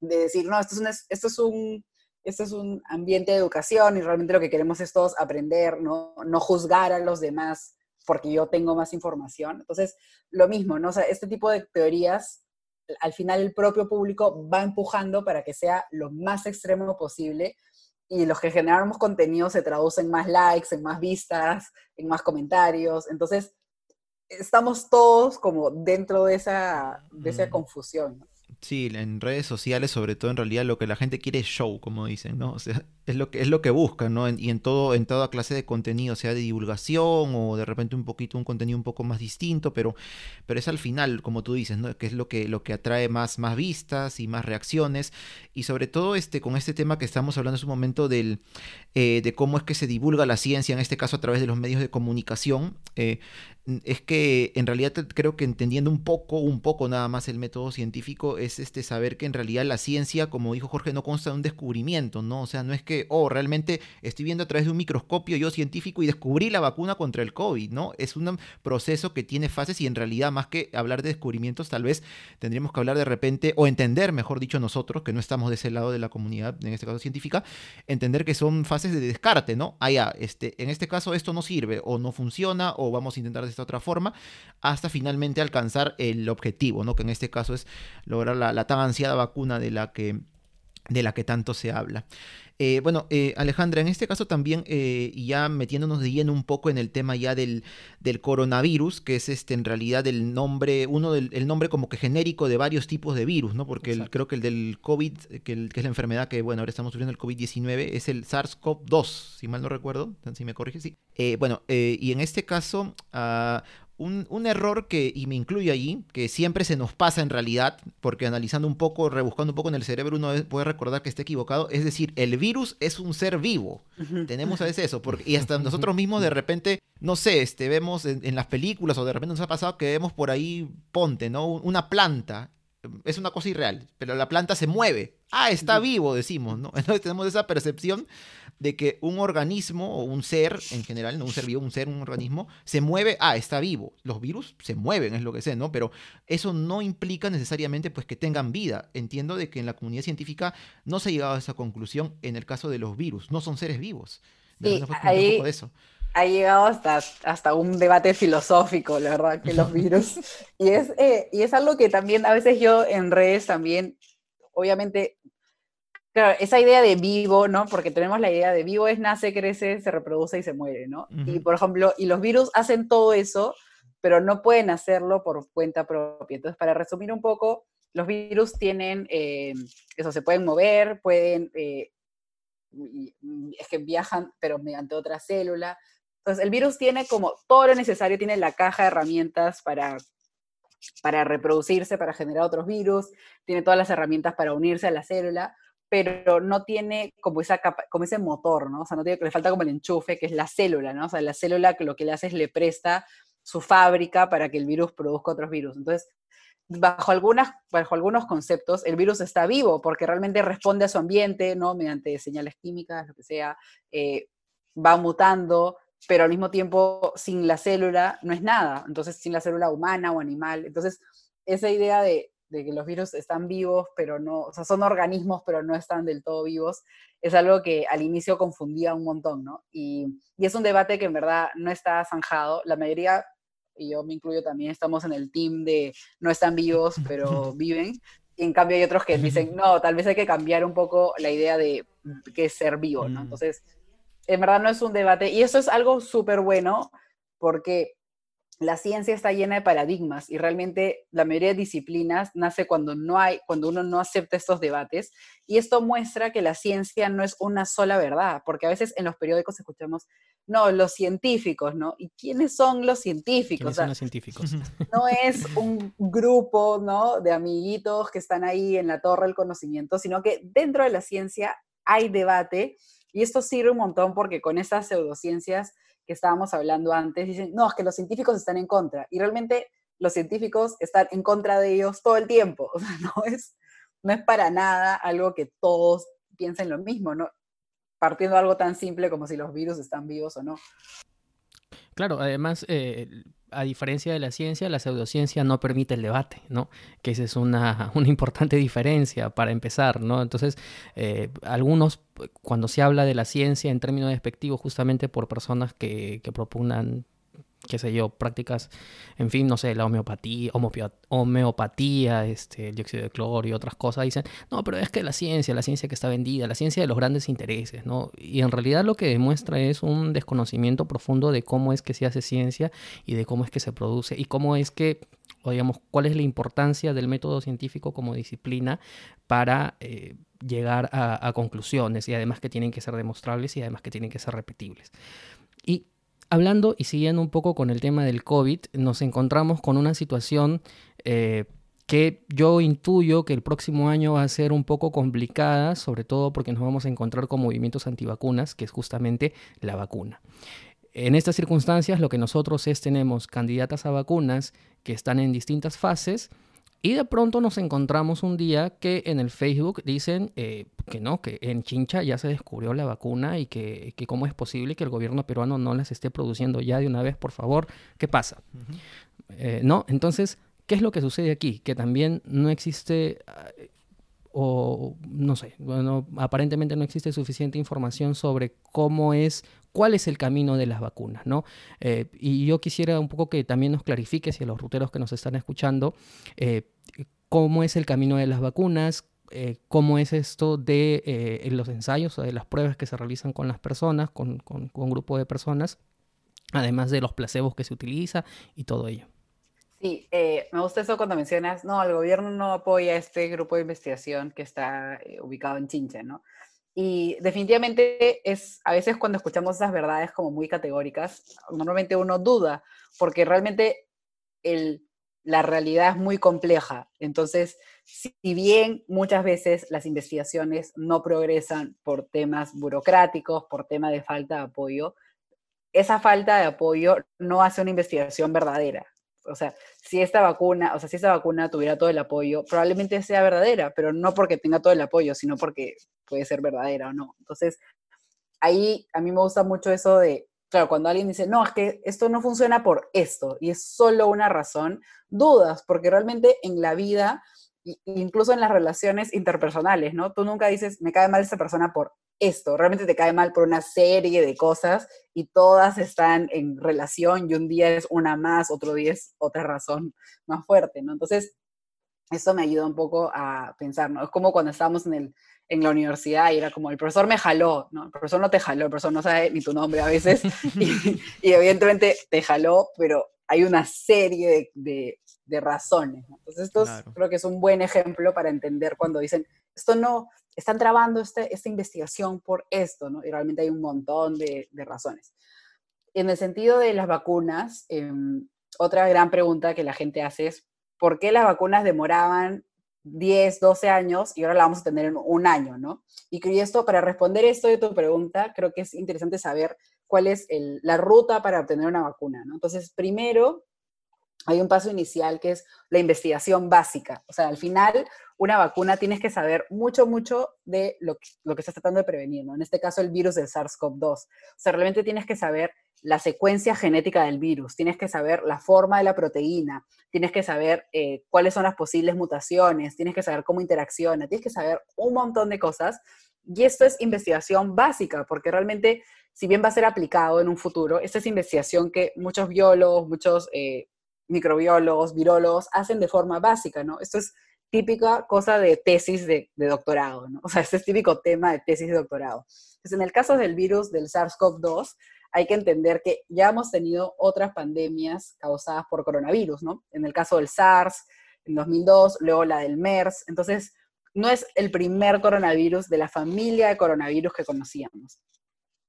de decir, no, esto es, un, esto es un esto es un ambiente de educación y realmente lo que queremos es todos aprender, no, no juzgar a los demás porque yo tengo más información. Entonces, lo mismo, ¿no? O sea, este tipo de teorías, al final el propio público va empujando para que sea lo más extremo posible y los que generamos contenido se traducen en más likes, en más vistas, en más comentarios. Entonces, estamos todos como dentro de esa, de esa confusión. Sí, en redes sociales, sobre todo en realidad lo que la gente quiere es show, como dicen, ¿no? O sea, es lo que es lo que buscan, ¿no? y en todo en toda clase de contenido, sea de divulgación o de repente un poquito un contenido un poco más distinto, pero pero es al final, como tú dices, ¿no? Que es lo que lo que atrae más más vistas y más reacciones y sobre todo este con este tema que estamos hablando en su momento del eh, de cómo es que se divulga la ciencia, en este caso a través de los medios de comunicación. Eh, es que en realidad creo que entendiendo un poco, un poco nada más el método científico, es este saber que en realidad la ciencia, como dijo Jorge, no consta de un descubrimiento, ¿no? O sea, no es que, oh, realmente estoy viendo a través de un microscopio yo científico y descubrí la vacuna contra el COVID, ¿no? Es un proceso que tiene fases y en realidad más que hablar de descubrimientos, tal vez tendríamos que hablar de repente, o entender, mejor dicho, nosotros, que no estamos de ese lado de la comunidad, en este caso científica, entender que son fases de descarte, ¿no? Ah, ya, este, en este caso esto no sirve, o no funciona, o vamos a intentar de esta otra forma, hasta finalmente alcanzar el objetivo, ¿no? Que en este caso es lograr la, la tan ansiada vacuna de la que, de la que tanto se habla. Eh, bueno, eh, Alejandra, en este caso también, eh, ya metiéndonos de lleno un poco en el tema ya del, del coronavirus, que es este en realidad el nombre, uno del el nombre como que genérico de varios tipos de virus, ¿no? Porque creo que el del COVID, que, es la enfermedad que, bueno, ahora estamos sufriendo el COVID-19, es el SARS-CoV-2, si mal no recuerdo, si me corrige, sí. bueno, y en este caso, uh, un, error que, y me incluyo allí, que siempre se nos pasa en realidad, porque analizando un poco, rebuscando un poco en el cerebro, uno puede recordar que está equivocado, es decir, el virus es un ser vivo. Tenemos a veces eso, porque, y hasta nosotros mismos de repente, no sé, este, vemos en, en, las películas o de repente nos ha pasado que vemos por ahí, ponte, ¿no? Una planta es una cosa irreal, pero la planta se mueve. Ah, está vivo, decimos, ¿no? Entonces tenemos esa percepción de que un organismo o un ser en general, no un ser vivo, un ser, un organismo, se mueve, ah, está vivo. Los virus se mueven, es lo que sé, ¿no? Pero eso no implica necesariamente pues que tengan vida. Entiendo de que en la comunidad científica no se ha llegado a esa conclusión en el caso de los virus, no son seres vivos. De ahí, eso ha llegado hasta, hasta un debate filosófico, la verdad, que los virus. y, es, eh, y es algo que también a veces yo en redes también, obviamente, claro, esa idea de vivo, ¿no? Porque tenemos la idea de vivo es nace, crece, se reproduce y se muere, ¿no? Y por ejemplo, y los virus hacen todo eso, pero no pueden hacerlo por cuenta propia. Entonces, para resumir un poco, los virus tienen, eh, eso, se pueden mover, pueden... Eh, es que viajan, pero mediante otra célula, entonces, el virus tiene como todo lo necesario, tiene la caja de herramientas para, para reproducirse, para generar otros virus, tiene todas las herramientas para unirse a la célula, pero no tiene como, esa como ese motor, ¿no? O sea, no tiene, le falta como el enchufe, que es la célula, ¿no? O sea, la célula que lo que le hace es le presta su fábrica para que el virus produzca otros virus. Entonces, bajo, algunas, bajo algunos conceptos, el virus está vivo porque realmente responde a su ambiente, ¿no? Mediante señales químicas, lo que sea, eh, va mutando, pero al mismo tiempo sin la célula no es nada, entonces sin la célula humana o animal. Entonces, esa idea de, que los virus están vivos, pero no, o sea, son organismos, pero no están del todo vivos, es algo que al inicio confundía un montón, ¿no? Y, y es un debate que en verdad no está zanjado. La mayoría, y yo me incluyo también, estamos en el team de no están vivos, pero viven. Y en cambio hay otros que dicen, no, tal vez hay que cambiar un poco la idea de qué es ser vivo, ¿no? Entonces, en verdad no es un debate. Y eso es algo súper bueno porque la ciencia está llena de paradigmas y realmente la mayoría de disciplinas nace cuando no hay, cuando uno no acepta estos debates. Y esto muestra que la ciencia no es una sola verdad, porque a veces en los periódicos escuchamos, no, los científicos, ¿no? ¿Y quiénes son los científicos? son los científicos? No es un grupo, ¿no? De amiguitos que están ahí en la torre del conocimiento, sino que dentro de la ciencia hay debate y esto sirve un montón porque con estas pseudociencias que estábamos hablando antes, dicen, no, es que los científicos están en contra. Y realmente los científicos están en contra de ellos todo el tiempo. No es, no es para nada algo que todos piensen lo mismo, ¿no? Partiendo de algo tan simple como si los virus están vivos o no. Claro, además, eh, a diferencia de la ciencia, la pseudociencia no permite el debate, ¿no? Que esa es una, una importante diferencia para empezar, ¿no? Entonces, eh, algunos, cuando se habla de la ciencia en términos despectivos, justamente por personas que, que propugnan qué sé yo, prácticas, en fin, no sé, la homeopatía, homeopatía, este, el dióxido de cloro y otras cosas, dicen, no, pero es que la ciencia, la ciencia que está vendida, la ciencia de los grandes intereses, ¿no? Y en realidad lo que demuestra es un desconocimiento profundo de cómo es que se hace ciencia y de cómo es que se produce y cómo es que o digamos, cuál es la importancia del método científico como disciplina para eh, llegar a, conclusiones y además que tienen que ser demostrables y además que tienen que ser repetibles. Y hablando y siguiendo un poco con el tema del COVID, nos encontramos con una situación eh, que yo intuyo que el próximo año va a ser un poco complicada, sobre todo porque nos vamos a encontrar con movimientos antivacunas, que es justamente la vacuna. En estas circunstancias lo que nosotros es tenemos candidatas a vacunas que están en distintas fases y de pronto nos encontramos un día que en el Facebook dicen eh, que no, que en Chincha ya se descubrió la vacuna y que, cómo es posible que el gobierno peruano no las esté produciendo ya de una vez, por favor. ¿Qué pasa? Eh, no, entonces, ¿qué es lo que sucede aquí? Que también no existe o no sé, bueno, aparentemente no existe suficiente información sobre cómo es, cuál es el camino de las vacunas, ¿no? Eh, y yo quisiera un poco que también nos clarifiques y a los ruteros que nos están escuchando, eh, cómo es el camino de las vacunas, eh, cómo es esto de los ensayos o de las pruebas que se realizan con las personas, con, con, con un grupo de personas, además de los placebos que se utiliza y todo ello. Sí, eh, me gusta eso cuando mencionas, no, el gobierno no apoya este grupo de investigación que está eh, ubicado en Chincha, ¿no? Y definitivamente es, a veces cuando escuchamos esas verdades como muy categóricas, normalmente uno duda, porque realmente el, la realidad es muy compleja. Entonces, si bien muchas veces las investigaciones no progresan por temas burocráticos, por tema de falta de apoyo, esa falta de apoyo no hace una investigación verdadera o sea, si esta vacuna, o sea, si esta vacuna tuviera todo el apoyo, probablemente sea verdadera, pero no porque tenga todo el apoyo, sino porque puede ser verdadera o no. Entonces, ahí a mí me gusta mucho eso de, claro, cuando alguien dice, no, es que esto no funciona por esto y es solo una razón, dudas, porque realmente en la vida, incluso en las relaciones interpersonales, ¿no? Tú nunca dices, me cae mal esta persona por esto, realmente te cae mal por una serie de cosas y todas están en relación y un día es una más, otro día es otra razón más fuerte, ¿no? Entonces, eso me ayuda un poco a pensar, ¿no? Es como cuando estábamos en, el, en la universidad y era como, el profesor me jaló, ¿no? El profesor no te jaló, el profesor no sabe ni tu nombre a veces y, evidentemente te jaló, pero hay una serie de, de, razones, ¿no? Entonces, esto creo que es un buen ejemplo para entender cuando dicen, esto no, están trabando este, esta investigación por esto, ¿no? Y realmente hay un montón de, razones. En el sentido de las vacunas, em, otra gran pregunta que la gente hace es, ¿por qué las vacunas demoraban 10, 12 años y ahora la vamos a tener en un año, ¿no? Y esto, para responder esto de tu pregunta, creo que es interesante saber cuál es la ruta para obtener una vacuna, ¿no? Entonces, primero, hay un paso inicial que es la investigación básica. O sea, al final, una vacuna tienes que saber mucho, mucho de lo que, lo que estás tratando de prevenir. En este caso, el virus del SARS-CoV-2. O sea, realmente tienes que saber la secuencia genética del virus, tienes que saber la forma de la proteína, tienes que saber eh, cuáles son las posibles mutaciones, tienes que saber cómo interacciona, tienes que saber un montón de cosas. Y esto es investigación básica, porque realmente, si bien va a ser aplicado en un futuro, esta es investigación que muchos biólogos, muchos eh, microbiólogos, virólogos hacen de forma básica, ¿no? Esto es típica cosa de tesis de, doctorado, ¿no? O sea, este es típico tema de tesis de doctorado. Entonces, en el caso del virus del SARS-CoV-2, hay que entender que ya hemos tenido otras pandemias causadas por coronavirus, ¿no? En el caso del SARS, en 2002, luego la del MERS. Entonces, no es el primer coronavirus de la familia de coronavirus que conocíamos.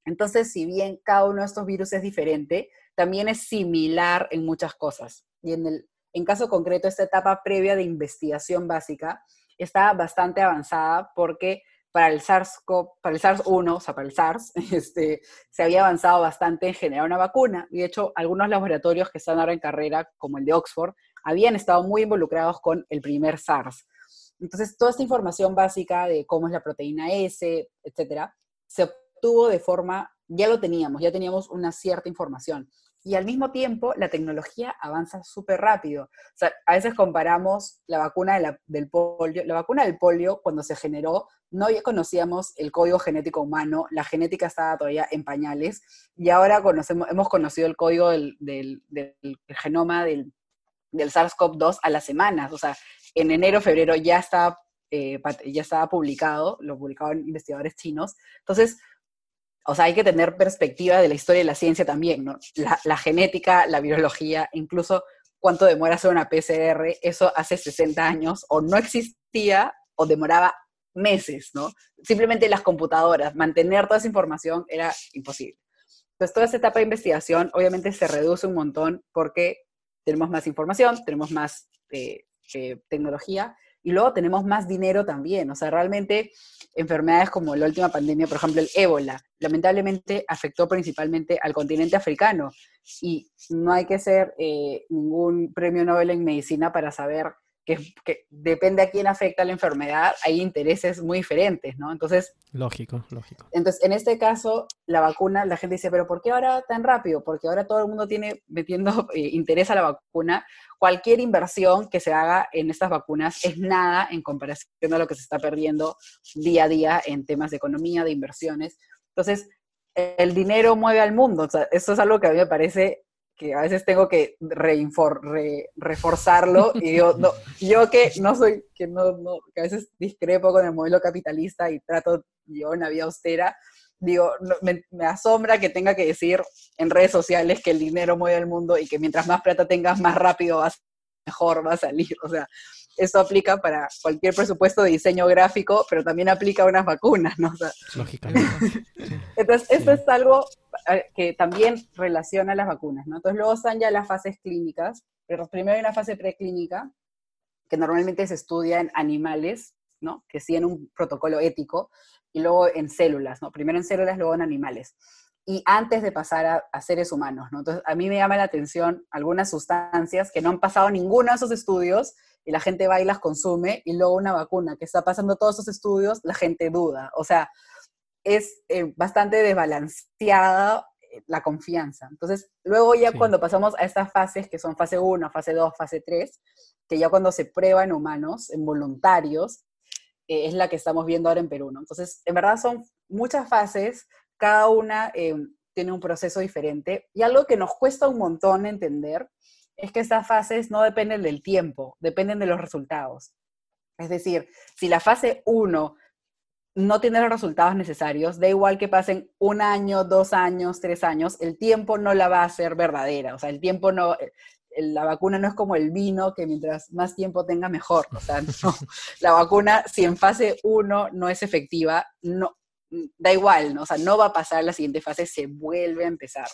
Entonces, si bien cada uno de estos virus es diferente, también es similar en muchas cosas. Y en el en caso concreto, esta etapa previa de investigación básica está bastante avanzada porque para el SARS, para el SARS-1, o sea, para el SARS, este, se había avanzado bastante en generar una vacuna. Y de hecho, algunos laboratorios que están ahora en carrera, como el de Oxford, habían estado muy involucrados con el primer SARS. Entonces, toda esta información básica de cómo es la proteína S, etcétera, se obtuvo de forma, ya lo teníamos, ya teníamos una cierta información y al mismo tiempo la tecnología avanza súper rápido. O sea, a veces comparamos la vacuna del polio, la vacuna del polio cuando se generó, no ya conocíamos el código genético humano, la genética estaba todavía en pañales, y ahora conocemos, hemos conocido el código del, genoma del, SARS-CoV-2 a las semanas. O sea, en enero, febrero ya estaba, eh, ya estaba publicado, lo publicaban investigadores chinos. Entonces, o sea, hay que tener perspectiva de la historia de la ciencia también, ¿no? La, genética, la biología, incluso cuánto demora hacer una PCR, eso hace 60 años o no existía o demoraba meses, ¿no? Simplemente las computadoras, mantener toda esa información era imposible. Entonces, toda esa etapa de investigación obviamente se reduce un montón porque tenemos más información, tenemos más eh, eh, tecnología y luego tenemos más dinero también. O sea, realmente enfermedades como la última pandemia, por ejemplo, el ébola, lamentablemente afectó principalmente al continente africano. Y no hay que ser eh, ningún premio Nobel en medicina para saber que, depende a quién afecta la enfermedad, hay intereses muy diferentes, ¿no? Entonces... Lógico, lógico. Entonces, en este caso, la vacuna, la gente dice, pero ¿por qué ahora tan rápido? Porque ahora todo el mundo tiene metiendo eh, interés a la vacuna. Cualquier inversión que se haga en estas vacunas es nada en comparación a lo que se está perdiendo día a día en temas de economía, de inversiones. Entonces, el dinero mueve al mundo. O sea, eso es algo que a mí me parece que a veces tengo que reforzarlo y yo, no, yo que no soy, que no, no, que a veces discrepo con el modelo capitalista y trato yo una vida austera, digo, me, me, asombra que tenga que decir en redes sociales que el dinero mueve el mundo y que mientras más plata tengas, más rápido vas, mejor va a salir. O sea, eso aplica para cualquier presupuesto de diseño gráfico, pero también aplica a unas vacunas, ¿no? Lógicamente. Entonces, esto es algo eh, que también relaciona las vacunas, ¿no? Entonces, luego están ya las fases clínicas, pero primero hay una fase preclínica, que normalmente se estudia en animales, ¿no? Que siguen un protocolo ético, y luego en células, ¿no? Primero en células, luego en animales y antes de pasar a, seres humanos, ¿no? Entonces, a mí me llama la atención algunas sustancias que no han pasado ninguno de esos estudios y la gente va y las consume, y luego una vacuna que está pasando todos esos estudios, la gente duda. O sea, es eh, bastante desbalanceada eh, la confianza. Entonces, luego ya cuando pasamos a estas fases, que son fase 1, fase 2, fase 3, que ya cuando se prueba en humanos, en voluntarios, eh, es la que estamos viendo ahora en Perú, ¿no? Entonces, en verdad son muchas fases, cada una tiene un proceso diferente, y algo que nos cuesta un montón entender es que estas fases no dependen del tiempo, dependen de los resultados. Es decir, si la fase 1 no tiene los resultados necesarios, da igual que pasen un año, dos años, tres años, el tiempo no la va a hacer verdadera. O sea, el tiempo no, eh, la vacuna no es como el vino, que mientras más tiempo tenga, mejor. O sea, no. La vacuna, si en fase 1 no es efectiva, no, da igual, ¿no? O sea, no va a pasar la siguiente fase, se vuelve a empezar.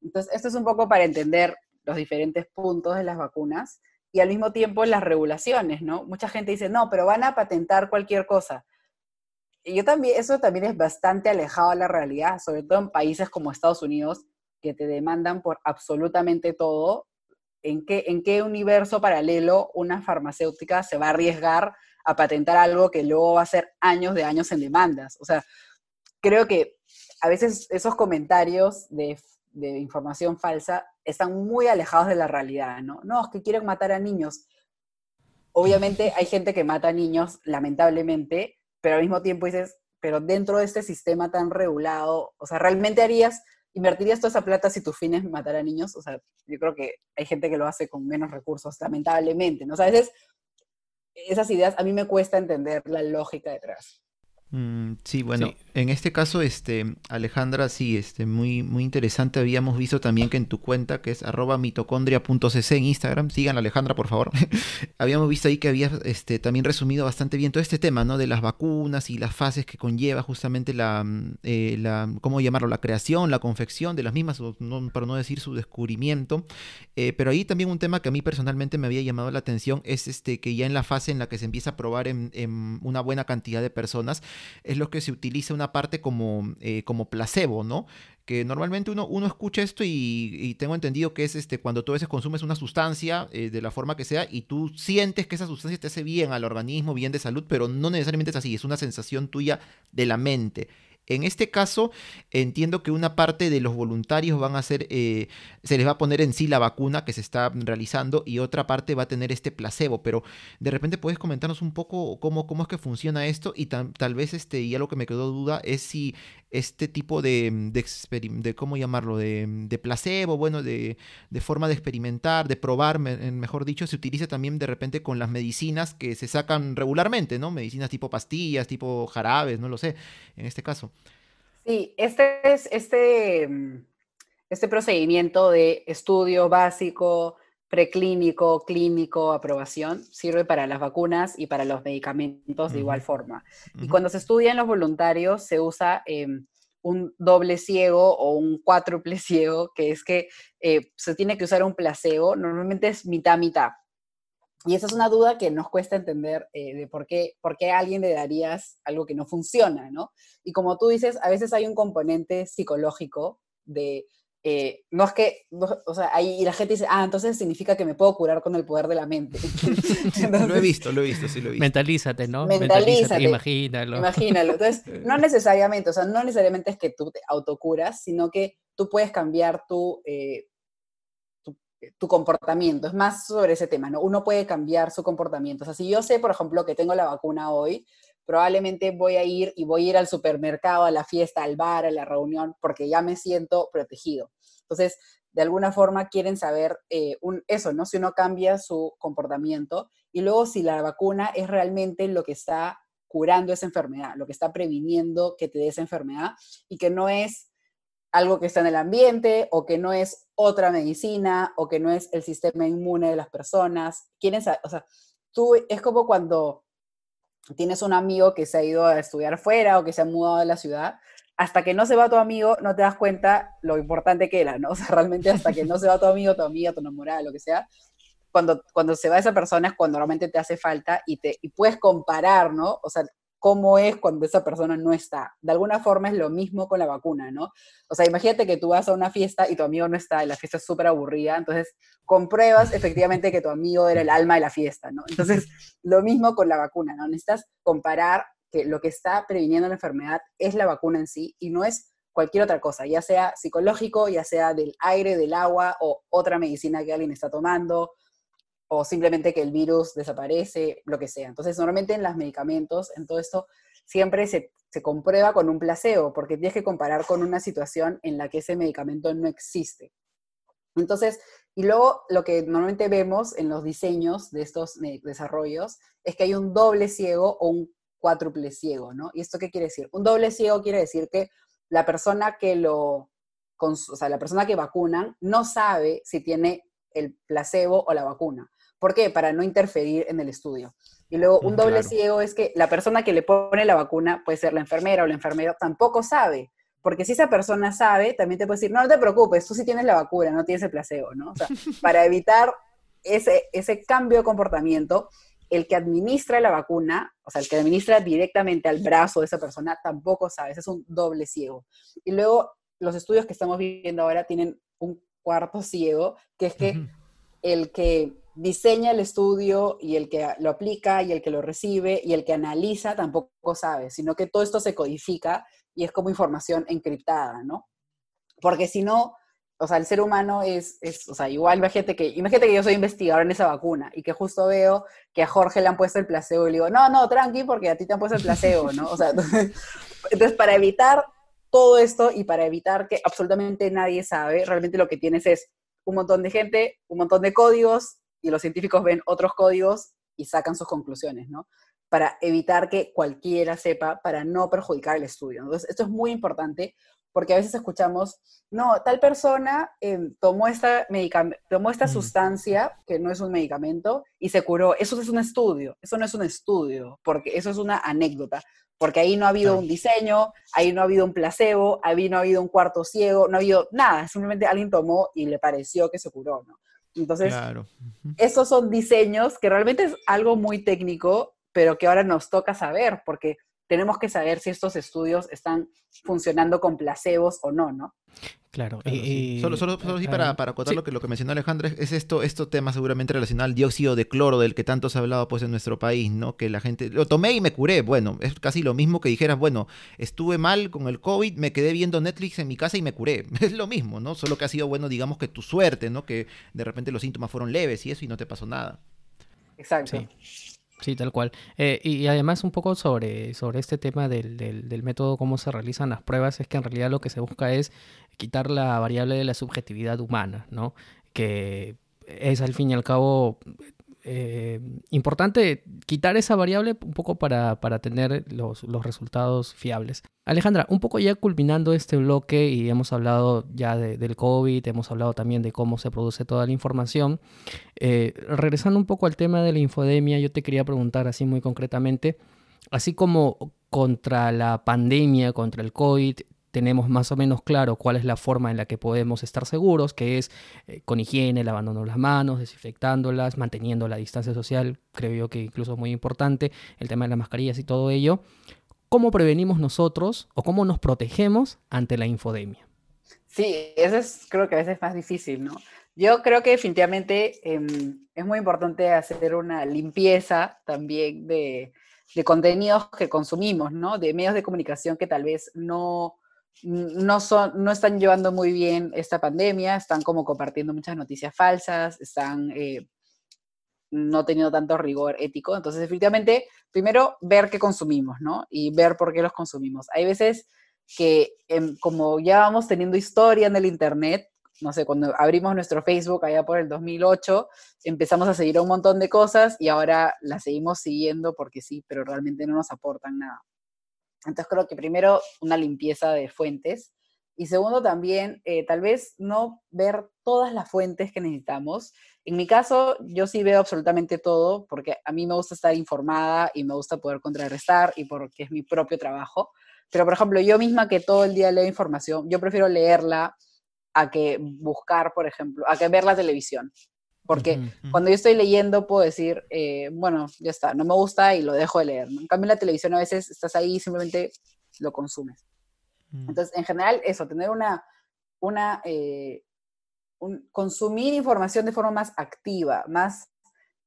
Entonces, esto es un poco para entender los diferentes puntos de las vacunas y al mismo tiempo las regulaciones, ¿no? Mucha gente dice, no, pero van a patentar cualquier cosa. Y yo también, eso también es bastante alejado de la realidad, sobre todo en países como Estados Unidos, que te demandan por absolutamente todo. ¿En qué, en qué universo paralelo una farmacéutica se va a arriesgar a patentar algo que luego va a ser años de años en demandas? O sea, creo que a veces esos comentarios de información falsa están muy alejados de la realidad, ¿no? No, es que quieren matar a niños. Obviamente hay gente que mata a niños, lamentablemente, pero al mismo tiempo dices, pero dentro de este sistema tan regulado, o sea, ¿realmente harías, invertirías toda esa plata si tu fin es matar a niños? O sea, yo creo que hay gente que lo hace con menos recursos, lamentablemente, ¿no? O sea, a veces esas ideas a mí me cuesta entender la lógica detrás. Mm, sí, bueno, en este caso, este, Alejandra, sí, este, muy, muy interesante. Habíamos visto también que en tu cuenta, que es arroba mitocondria.cc en Instagram, sigan a Alejandra, por favor. Habíamos visto ahí que había este, también resumido bastante bien todo este tema, ¿no? De las vacunas y las fases que conlleva justamente la, mm, eh, la ¿cómo llamarlo? La creación, la confección de las mismas, no, para no decir su descubrimiento. Eh, pero ahí también un tema que a mí personalmente me había llamado la atención es este, que ya en la fase en la que se empieza a probar en, en una buena cantidad de personas, es lo que se utiliza una parte como, eh, como placebo, ¿no? Que normalmente uno, uno escucha esto y, tengo entendido que es este, cuando tú a veces consumes una sustancia eh, de la forma que sea y tú sientes que esa sustancia te hace bien al organismo, bien de salud, pero no necesariamente es así, es una sensación tuya de la mente. En este caso, entiendo que una parte de los voluntarios van a ser, eh, se les va a poner en sí la vacuna que se está realizando y otra parte va a tener este placebo, pero de repente puedes comentarnos un poco cómo, cómo es que funciona esto y tal vez, este, y algo que me quedó duda es si este tipo de, de, ¿cómo llamarlo? De, placebo, bueno, de, forma de experimentar, de probar, mejor dicho, se utiliza también de repente con las medicinas que se sacan regularmente, ¿no? Medicinas tipo pastillas, tipo jarabes, no lo sé, en este caso. Sí, este es este, este procedimiento de estudio básico preclínico, clínico, aprobación, sirve para las vacunas y para los medicamentos de igual forma. Y cuando se estudia en los voluntarios, se usa em, un doble ciego o un cuádruple ciego, que es que eh, se tiene que usar un placebo, normalmente es mitad-mitad. Y esa es una duda que nos cuesta entender eh, de por qué, por qué a alguien le darías algo que no funciona, ¿no? Y como tú dices, a veces hay un componente psicológico de, eh, no es que, o sea, ahí la gente dice, ah, entonces significa que me puedo curar con el poder de la mente. lo he visto, lo he visto, sí lo he visto. Mentalízate, ¿no? Mentalízate, imagínalo. Imagínalo. Entonces, no necesariamente, o sea, no necesariamente es que tú te autocuras, sino que tú puedes cambiar tu, eh, tu comportamiento, es más sobre ese tema, ¿no? Uno puede cambiar su comportamiento. O sea, si yo sé, por ejemplo, que tengo la vacuna hoy, probablemente voy a ir y voy a ir al supermercado, a la fiesta, al bar, a la reunión, porque ya me siento protegido. Entonces, de alguna forma quieren saber eh, un, eso, ¿no? Si uno cambia su comportamiento y luego si la vacuna es realmente lo que está curando esa enfermedad, lo que está previniendo que te dé esa enfermedad y que no es algo que está en el ambiente o que no es otra medicina o que no es el sistema inmune de las personas. Saber, o sea, tú es como cuando tienes un amigo que se ha ido a estudiar fuera o que se ha mudado de la ciudad, hasta que no se va tu amigo no te das cuenta lo importante que era, ¿no? O sea, realmente hasta que no se va tu amigo, tu amiga, tu enamorada, lo que sea, cuando, cuando se va esa persona es cuando realmente te hace falta y, te, y puedes comparar, ¿no? O sea, cómo es cuando esa persona no está. De alguna forma es lo mismo con la vacuna, ¿no? O sea, imagínate que tú vas a una fiesta y tu amigo no está y la fiesta es súper aburrida, entonces compruebas efectivamente que tu amigo era el alma de la fiesta, ¿no? Entonces, lo mismo con la vacuna, ¿no? Necesitas comparar que lo que está previniendo la enfermedad es la vacuna en sí y no es cualquier otra cosa, ya sea psicológico, ya sea del aire, del agua o otra medicina que alguien está tomando o simplemente que el virus desaparece, lo que sea. Entonces, normalmente en los medicamentos, en todo esto, siempre se, comprueba con un placebo, porque tienes que comparar con una situación en la que ese medicamento no existe. Entonces, y luego lo que normalmente vemos en los diseños de estos desarrollos es que hay un doble ciego o un cuádruple ciego, ¿no? ¿Y esto qué quiere decir? Un doble ciego quiere decir que la persona que lo, o sea, la persona que vacunan no sabe si tiene el placebo o la vacuna. ¿Por qué? Para no interferir en el estudio. Y luego un mm, doble ciego es que la persona que le pone la vacuna, puede ser la enfermera o el enfermero, tampoco sabe. Porque si esa persona sabe, también te puede decir, no, no te preocupes, tú sí tienes la vacuna, no tienes el placebo, ¿no? O sea, para evitar ese, ese cambio de comportamiento, el que administra la vacuna, o sea, el que administra directamente al brazo de esa persona, tampoco sabe, ese es un doble ciego. Y luego los estudios que estamos viendo ahora tienen un cuarto ciego, que es que el que diseña el estudio y el que lo aplica y el que lo recibe y el que analiza tampoco sabe, sino que todo esto se codifica y es como información encriptada, ¿no? Porque si no, o sea, el ser humano es, es, o sea, igual imagínate que, imagínate que yo soy investigador en esa vacuna y que justo veo que a Jorge le han puesto el placebo y le digo, no, no, tranqui, porque a ti te han puesto el placebo, ¿no? O sea, entonces para evitar todo esto y para evitar que absolutamente nadie sabe, realmente lo que tienes es un montón de gente, un montón de códigos, y los científicos ven otros códigos y sacan sus conclusiones, ¿no? Para evitar que cualquiera sepa, para no perjudicar el estudio. Entonces, esto es muy importante porque a veces escuchamos, no, tal persona em, tomó esta, tomó esta sustancia, que no es un medicamento, y se curó. Eso es un estudio, eso no es un estudio, porque eso es una anécdota, porque ahí no ha habido un diseño, ahí no ha habido un placebo, ahí no ha habido un cuarto ciego, no ha habido nada, simplemente alguien tomó y le pareció que se curó, ¿no? Entonces, esos son diseños que realmente es algo muy técnico, pero que ahora nos toca saber, porque tenemos que saber si estos estudios están funcionando con placebos o no, ¿no? Claro. Solo, solo, solo sí para, para acotar lo, que, lo que mencionó Alejandra, es esto, esto tema seguramente relacionado al dióxido de cloro del que tanto se ha hablado pues en nuestro país, ¿no? Que la gente, lo tomé y me curé, bueno, es casi lo mismo que dijeras, bueno, estuve mal con el COVID, me quedé viendo Netflix en mi casa y me curé, es lo mismo, ¿no? Solo que ha sido, bueno, digamos que tu suerte, ¿no? Que de repente los síntomas fueron leves y eso y no te pasó nada. Exacto. Sí, tal cual. Eh, y, además un poco sobre, sobre este tema del, del, método, cómo se realizan las pruebas, es que en realidad lo que se busca es quitar la variable de la subjetividad humana, ¿no? Que es al fin y al cabo eh, importante quitar esa variable un poco para, tener los, resultados fiables. Alejandra, un poco ya culminando este bloque y hemos hablado ya del COVID, hemos hablado también de cómo se produce toda la información. Eh, regresando un poco al tema de la infodemia, yo te quería preguntar así muy concretamente, así como contra la pandemia, contra el COVID, tenemos más o menos claro cuál es la forma en la que podemos estar seguros, que es eh, con higiene, lavándonos las manos, desinfectándolas, manteniendo la distancia social, creo yo que incluso es muy importante, el tema de las mascarillas y todo ello. ¿Cómo prevenimos nosotros o cómo nos protegemos ante la infodemia? Sí, eso es creo que a veces es más difícil, ¿no? Yo creo que definitivamente em, es muy importante hacer una limpieza también de, de contenidos que consumimos, ¿no? De medios de comunicación que tal vez no, no, son, no están llevando muy bien esta pandemia, están como compartiendo muchas noticias falsas, están eh, no teniendo tanto rigor ético. Entonces, definitivamente, primero ver qué consumimos, ¿no? Y ver por qué los consumimos. Hay veces que em, como ya vamos teniendo historia en el Internet, no sé, cuando abrimos nuestro Facebook allá por el 2008, empezamos a seguir un montón de cosas y ahora las seguimos siguiendo porque sí, pero realmente no nos aportan nada. Entonces creo que primero una limpieza de fuentes y segundo también eh, tal vez no ver todas las fuentes que necesitamos. En mi caso yo sí veo absolutamente todo porque a mí me gusta estar informada y me gusta poder contrarrestar y porque es mi propio trabajo. Pero por ejemplo yo misma que todo el día leo información, yo prefiero leerla a que buscar, por ejemplo, a que ver la televisión. Porque cuando yo estoy leyendo puedo decir, eh, bueno, ya está, no me gusta y lo dejo de leer. En cambio, en la televisión a veces estás ahí y simplemente lo consumes. Mm. Entonces, en general, eso, tener una, una eh, consumir información de forma más activa, más,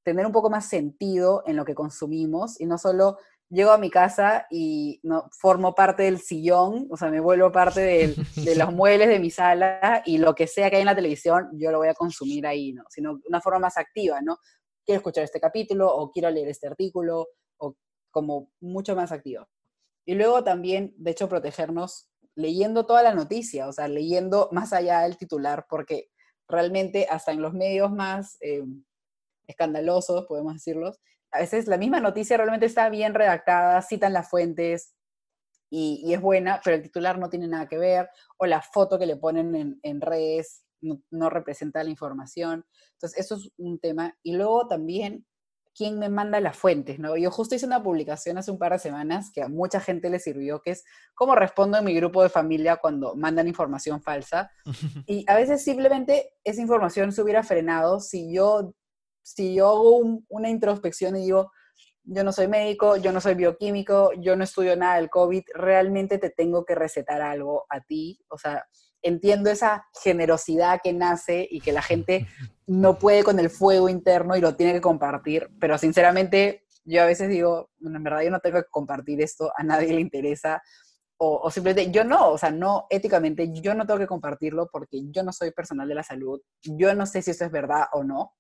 tener un poco más sentido en lo que consumimos y no solo llego a mi casa y no formo parte del sillón, o sea, me vuelvo parte de los muebles de mi sala y lo que sea que hay en la televisión, yo lo voy a consumir ahí, ¿no? Sino una forma más activa, ¿no? Quiero escuchar este capítulo o quiero leer este artículo o como mucho más activo. Y luego también, de hecho, protegernos leyendo toda la noticia, o sea, leyendo más allá del titular, porque realmente hasta en los medios más eh, escandalosos, podemos decirlos, a veces la misma noticia realmente está bien redactada, citan las fuentes y, es buena, pero el titular no tiene nada que ver, o la foto que le ponen en, redes no, representa la información. Entonces, eso es un tema. Y luego también, ¿quién me manda las fuentes? ¿no? Yo justo hice una publicación hace un par de semanas que a mucha gente le sirvió, que es cómo respondo en mi grupo de familia cuando mandan información falsa. Y a veces simplemente esa información se hubiera frenado si yo si yo hago una introspección y digo, yo no soy médico, yo no soy bioquímico, yo no estudio nada del COVID, realmente te tengo que recetar algo a ti. O sea, entiendo esa generosidad que nace y que la gente no puede con el fuego interno y lo tiene que compartir, pero sinceramente yo a veces digo, en verdad yo no tengo que compartir esto, a nadie le interesa, o, o, simplemente yo no, o sea, no, éticamente yo no tengo que compartirlo porque yo no soy personal de la salud, yo no sé si eso es verdad o no,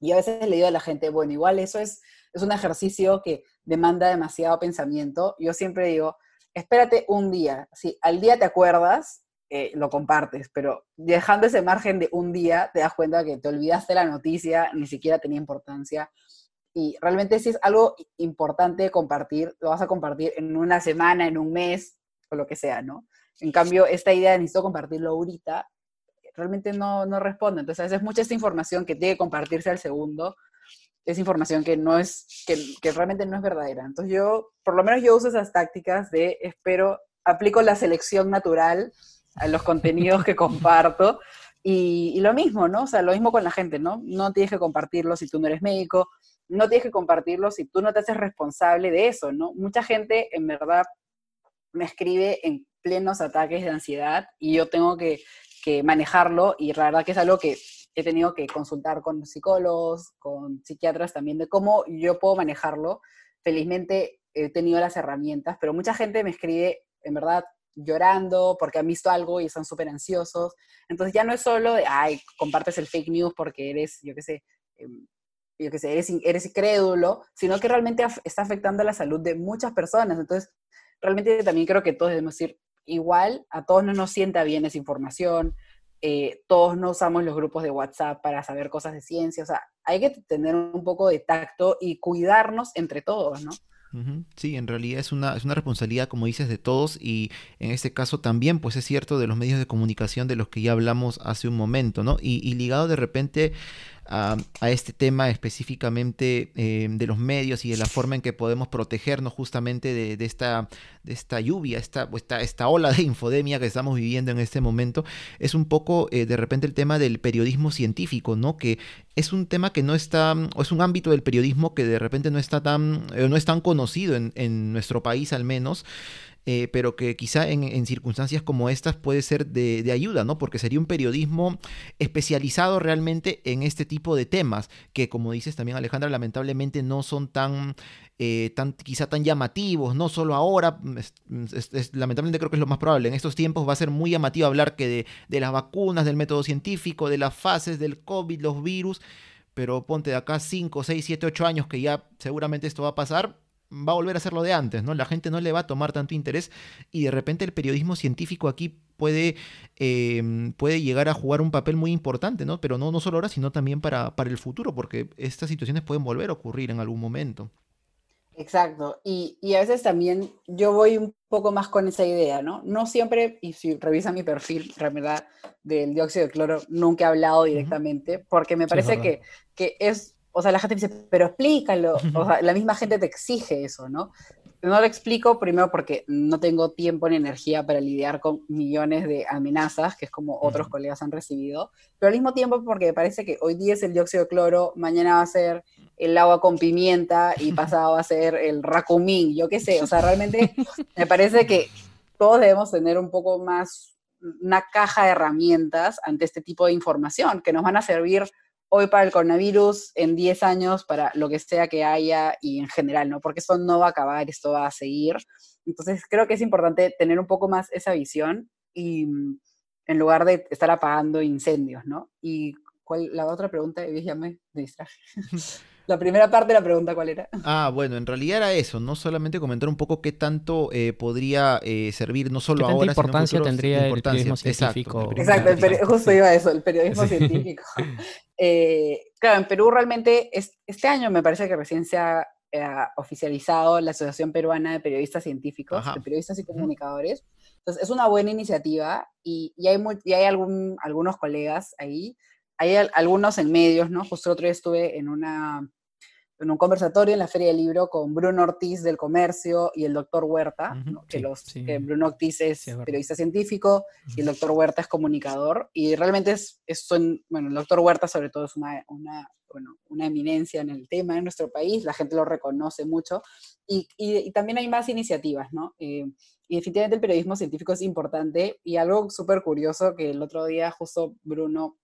y a veces le digo a la gente, bueno, igual eso es, es un ejercicio que demanda demasiado pensamiento. Yo siempre digo, espérate un día. Si al día te acuerdas, eh, lo compartes, pero dejando ese margen de un día, te das cuenta que te olvidaste la noticia, ni siquiera tenía importancia. Y realmente si es algo importante compartir, lo vas a compartir en una semana, en un mes, o lo que sea, ¿no? En cambio, esta idea de necesito compartirlo ahorita, realmente no, no responde. Entonces, a veces mucha esta información que tiene que compartirse al segundo es información que no es, que, que, realmente no es verdadera. Entonces yo, por lo menos yo uso esas tácticas de, espero, aplico la selección natural a los contenidos que comparto y, lo mismo, ¿no? O sea, lo mismo con la gente, ¿no? No tienes que compartirlo si tú no eres médico, no tienes que compartirlo si tú no te haces responsable de eso, ¿no? Mucha gente, en verdad, me escribe en plenos ataques de ansiedad y yo tengo que que manejarlo y la verdad que es algo que he tenido que consultar con psicólogos, con psiquiatras también, de cómo yo puedo manejarlo. Felizmente he tenido las herramientas, pero mucha gente me escribe, en verdad, llorando porque han visto algo y están súper ansiosos. Entonces ya no es solo de, ay, compartes el fake news porque eres, yo qué sé, em, yo qué sé, eres, eres crédulo, sino que realmente está afectando la salud de muchas personas. Entonces, realmente también creo que todos debemos decir, igual a todos no nos sienta bien esa información. eh, todos no usamos los grupos de WhatsApp para saber cosas de ciencia, o sea, hay que tener un poco de tacto y cuidarnos entre todos, ¿no? Sí, en realidad es una, es una responsabilidad, como dices, de todos y en este caso también, pues es cierto, de los medios de comunicación de los que ya hablamos hace un momento, ¿no? Y, y ligado de repente a, este tema específicamente eh, de los medios y de la forma en que podemos protegernos justamente de, esta, de esta lluvia, esta, esta, esta, ola de infodemia que estamos viviendo en este momento, es un poco eh, de repente el tema del periodismo científico, ¿no? Que es un tema que no está, o es un ámbito del periodismo que de repente no está tan, eh, no es tan conocido en, en nuestro país al menos. Eh, pero que quizá en, circunstancias como estas puede ser de, ayuda, ¿no? Porque sería un periodismo especializado realmente en este tipo de temas, que como dices también Alejandra, lamentablemente no son tan, eh, quizá tan llamativos, no solo ahora, mm, lamentablemente creo que es lo más probable, en estos tiempos va a ser muy llamativo hablar que de, de las vacunas, del método científico, de las fases del COVID, los virus, pero ponte de acá 5, 6, 7, 8 años que ya seguramente esto va a pasar, va a volver a ser lo de antes, ¿no? La gente no le va a tomar tanto interés y de repente el periodismo científico aquí puede, em, puede llegar a jugar un papel muy importante, ¿no? Pero no, no solo ahora, sino también para, para el futuro, porque estas situaciones pueden volver a ocurrir en algún momento. Exacto, y, a veces también yo voy un poco más con esa idea, ¿no? No siempre, y si revisa mi perfil, realidad, del dióxido de cloro, nunca he hablado directamente, porque me parece que, que es o sea, la gente dice, pero explícalo, o sea, la misma gente te exige eso, ¿no? No lo explico primero porque no tengo tiempo ni energía para lidiar con millones de amenazas, que es como otros colegas han recibido, pero al mismo tiempo porque me parece que hoy día es el dióxido de cloro, mañana va a ser el agua con pimienta y pasado va a ser el racumín, yo qué sé, o sea, realmente me parece que todos debemos tener un poco más una caja de herramientas ante este tipo de información que nos van a servir hoy para el coronavirus, en 10 años para lo que sea que haya y en general, ¿no? Porque esto no va a acabar, esto va a seguir. Entonces creo que es importante tener un poco más esa visión y mm, en lugar de estar apagando incendios, ¿no? Y ¿cuál, la otra pregunta, ya me distraje. La primera parte de la pregunta, ¿cuál era? Ah, bueno, en realidad era eso, no solamente comentar un poco qué tanto eh, podría eh, servir, no solo ¿Qué ahora, importancia tendría el periodismo científico. Exacto, justo iba a eso, el periodismo científico. Eh, claro, en Perú realmente este año me parece que recién se ha oficializado la Asociación Peruana de Periodistas Científicos, de Periodistas y Comunicadores. Entonces, es una buena iniciativa y, hay, y hay algún, algunos colegas ahí hay algunos en medios, ¿no? Justo otro día estuve en, una, en un conversatorio en la Feria del Libro con Bruno Ortiz del Comercio y el doctor Huerta, que, los, Bruno Ortiz es periodista científico y el doctor Huerta es comunicador. Y realmente es, bueno, el doctor Huerta sobre todo es una, una, bueno, una eminencia en el tema en nuestro país, la gente lo reconoce mucho. Y, y, también hay más iniciativas, ¿no? Eh, y definitivamente el periodismo científico es importante y algo súper curioso que el otro día justo Bruno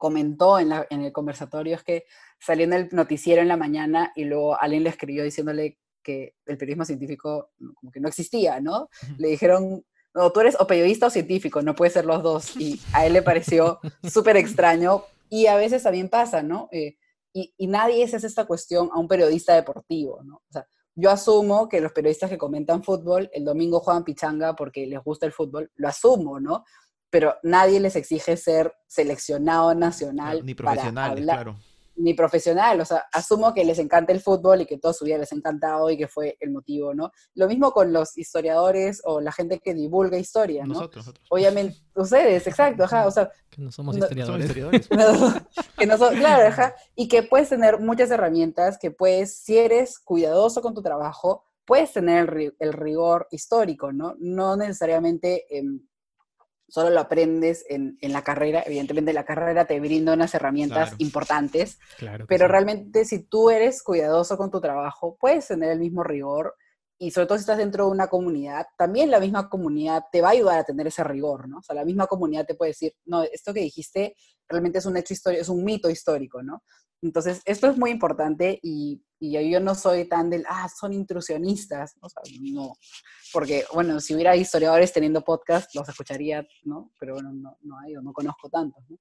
comentó en, el conversatorio es que salió en el noticiero en la mañana y luego alguien le escribió diciéndole que el periodismo científico como que no existía, ¿no? Le dijeron, no, tú eres o periodista o científico, no puede ser los dos. Y a él le pareció súper extraño y a veces también pasa, ¿no? Eh, y, y, nadie hace esta cuestión a un periodista deportivo, ¿no? O sea, yo asumo que los periodistas que comentan fútbol el domingo juegan pichanga porque les gusta el fútbol, lo asumo, ¿no? Pero nadie les exige ser seleccionado nacional. Ni profesional, claro. Ni profesional, o sea, asumo que les encanta el fútbol y que toda su vida les ha encantado y que fue el motivo, ¿no? Lo mismo con los historiadores o la gente que divulga historia, ¿no? Nosotros, nosotros. Obviamente, ustedes, exacto, ajá, o sea. Que no somos historiadores. que no son, claro, ajá, y que puedes tener muchas herramientas, que puedes, si eres cuidadoso con tu trabajo, puedes tener el, rigor histórico, ¿no? No necesariamente solo lo aprendes en, la carrera. Evidentemente la carrera te brinda unas herramientas importantes, pero realmente si tú eres cuidadoso con tu trabajo, puedes tener el mismo rigor y sobre todo si estás dentro de una comunidad, también la misma comunidad te va a ayudar a tener ese rigor, ¿no? O sea, la misma comunidad te puede decir, no, esto que dijiste realmente es un hecho histórico, es un mito histórico, ¿no? Entonces, esto es muy importante y, y, yo no soy tan del, ah, son intrusionistas, o sea, no, porque, bueno, si hubiera historiadores teniendo podcast, los escucharía, ¿no? Pero bueno, no, no hay, o no conozco tantos, ¿no?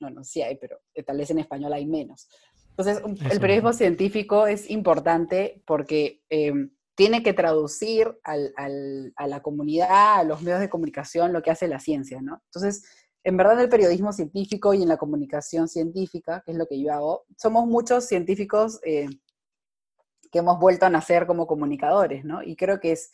No, no, sí hay, pero tal vez en español hay menos. Entonces, el periodismo científico es importante porque eh, tiene que traducir al, al, a la comunidad, a los medios de comunicación, lo que hace la ciencia, ¿no? Entonces, en verdad en el periodismo científico y en la comunicación científica, que es lo que yo hago, somos muchos científicos eh, que hemos vuelto a nacer como comunicadores, ¿no? Y creo que es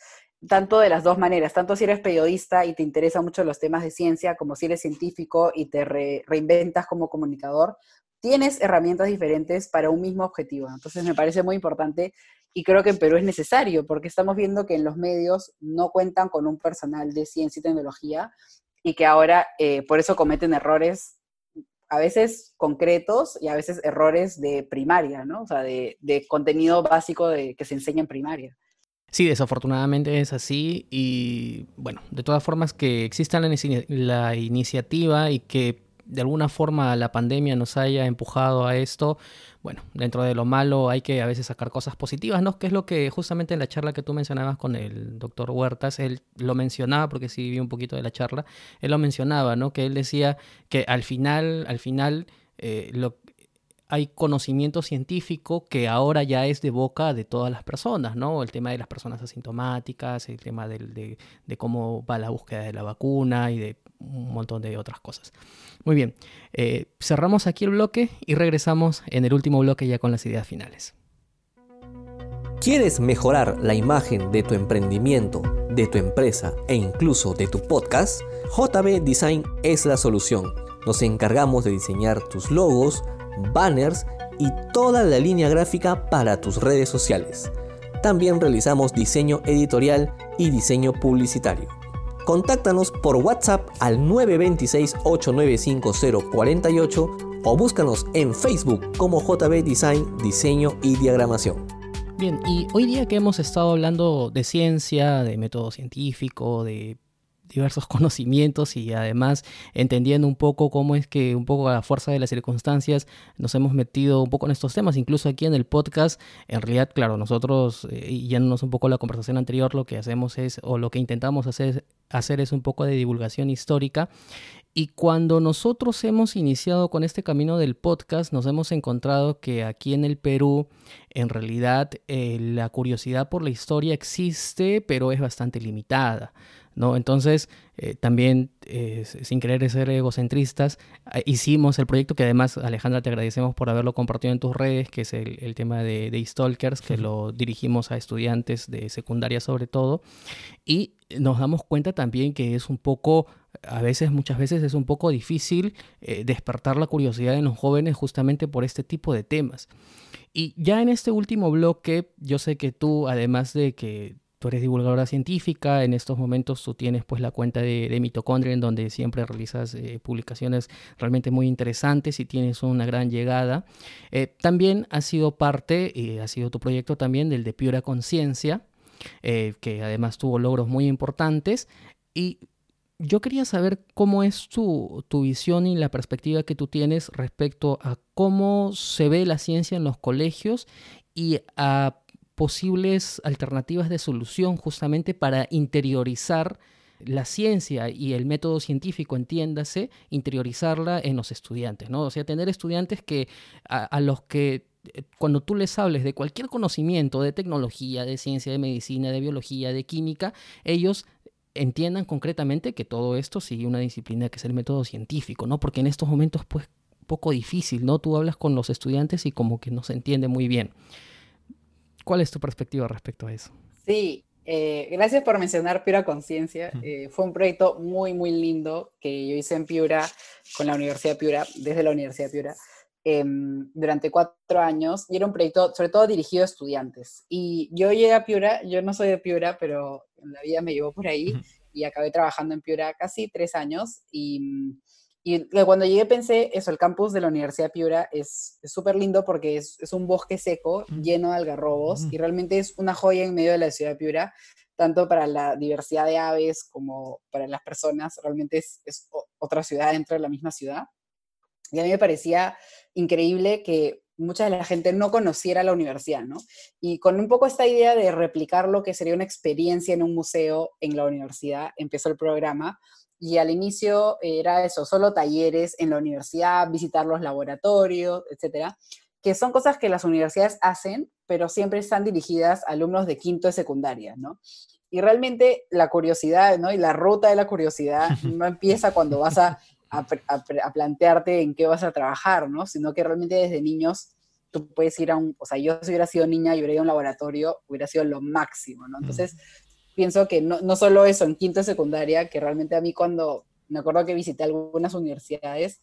tanto de las dos maneras, tanto si eres periodista y te interesan mucho los temas de ciencia, como si eres científico y te reinventas como comunicador, tienes herramientas diferentes para un mismo objetivo. Entonces me parece muy importante y creo que en Perú es necesario, porque estamos viendo que en los medios no cuentan con un personal de ciencia y tecnología y que ahora eh, por eso cometen errores a veces concretos y a veces errores de primaria, ¿no? O sea, de, contenido básico de, que se enseña en primaria. Sí, desafortunadamente es así y bueno, de todas formas que exista la, la iniciativa y que de alguna forma la pandemia nos haya empujado a esto, bueno, dentro de lo malo hay que a veces sacar cosas positivas, ¿no? Que es lo que justamente en la charla que tú mencionabas con el doctor Huertas, él lo mencionaba, porque sí vi un poquito de la charla, él lo mencionaba, ¿no? Que él decía que al final, al final, eh, hay conocimiento científico que ahora ya es de boca de todas las personas, ¿no? El tema de las personas asintomáticas, el tema de, cómo va la búsqueda de la vacuna y de un montón de otras cosas. Muy bien, eh, cerramos aquí el bloque y regresamos en el último bloque ya con las ideas finales. ¿Quieres mejorar la imagen de tu emprendimiento, de tu empresa e incluso de tu podcast? JB Design es la solución. Nos encargamos de diseñar tus logos, banners y toda la línea gráfica para tus redes sociales. También realizamos diseño editorial y diseño publicitario. Contáctanos por WhatsApp al 926-895048 o búscanos en Facebook como JB Design, Diseño y Diagramación. Bien, y hoy día que hemos estado hablando de ciencia, de método científico, de diversos conocimientos y además entendiendo un poco cómo es que un poco a la fuerza de las circunstancias nos hemos metido un poco en estos temas, incluso aquí en el podcast, en realidad, claro, nosotros, eh, y yéndonos un poco a la conversación anterior, lo que hacemos es, o lo que intentamos hacer, hacer es un poco de divulgación histórica y cuando nosotros hemos iniciado con este camino del podcast, nos hemos encontrado que aquí en el Perú, en realidad, eh, la curiosidad por la historia existe, pero es bastante limitada. ¿No? Entonces, eh, también, eh, sin querer ser egocentristas, ah, hicimos el proyecto que además, Alejandra, te agradecemos por haberlo compartido en tus redes, que es el, tema de, de Stalkers, que lo dirigimos a estudiantes de secundaria sobre todo, y nos damos cuenta también que es un poco, a veces, muchas veces es un poco difícil eh, despertar la curiosidad en los jóvenes justamente por este tipo de temas. Y ya en este último bloque, yo sé que tú, además de que tú eres divulgadora científica, en estos momentos tú tienes pues la cuenta de, Mitocondria en donde siempre realizas eh, publicaciones realmente muy interesantes y tienes una gran llegada. Eh, también ha sido parte, y ha sido tu proyecto también del de Piura Conciencia, eh, que además tuvo logros muy importantes. Y yo quería saber cómo es tu, tu, visión y la perspectiva que tú tienes respecto a cómo se ve la ciencia en los colegios y a posibles alternativas de solución justamente para interiorizar la ciencia y el método científico, entiéndase, interiorizarla en los estudiantes, ¿no? O sea, tener estudiantes que a, los que eh, cuando tú les hables de cualquier conocimiento de tecnología, de ciencia, de medicina, de biología, de química, ellos entiendan concretamente que todo esto sigue una disciplina que es el método científico, ¿no? Porque en estos momentos, pues, poco difícil, ¿no? Tú hablas con los estudiantes y como que no se entiende muy bien. ¿Cuál es tu perspectiva respecto a eso? Sí, eh, gracias por mencionar Piura Conciencia. Eh, fue un proyecto muy, muy lindo que yo hice en Piura con la Universidad de Piura, desde la Universidad de Piura, em, durante cuatro años. Y era un proyecto sobre todo dirigido a estudiantes. Y yo llegué a Piura, yo no soy de Piura, pero la vida me llevó por ahí y acabé trabajando en Piura casi tres años. Y y cuando llegué pensé, eso, el campus de la Universidad de Piura es súper lindo porque es, es, un bosque seco lleno de algarrobos y realmente es una joya en medio de la ciudad de Piura, tanto para la diversidad de aves como para las personas. Realmente es, es otra ciudad dentro de la misma ciudad. Y a mí me parecía increíble que mucha de la gente no conociera la universidad, ¿no? Y con un poco esta idea de replicar lo que sería una experiencia en un museo en la universidad, empezó el programa y al inicio era eso, solo talleres en la universidad, visitar los laboratorios, etcétera, que son cosas que las universidades hacen, pero siempre están dirigidas a alumnos de quinto de secundaria, ¿no? Y realmente la curiosidad, ¿no? Y la ruta de la curiosidad no empieza cuando vas a, a, plantearte en qué vas a trabajar, ¿no? Sino que realmente desde niños tú puedes ir a un, o sea, yo si hubiera sido niña y hubiera ido a un laboratorio, hubiera sido lo máximo, ¿no? Entonces, pienso que no, no solo eso en quinto de secundaria, que realmente a mí cuando, me acuerdo que visité algunas universidades,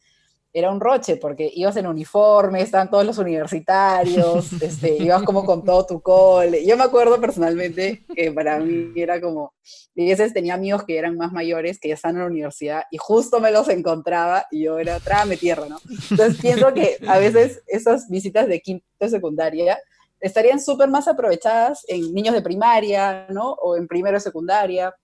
era un roche, porque ibas en uniforme, estaban todos los universitarios, este, ibas como con todo tu cole. Yo me acuerdo personalmente que para mí era como, y veces tenía amigos que eran más mayores, que ya están en la universidad, y justo me los encontraba, y yo era, trágame tierra, ¿no? Entonces pienso que a veces esas visitas de quinto secundaria estarían súper más aprovechadas en niños de primaria, ¿no? O en primero de secundaria,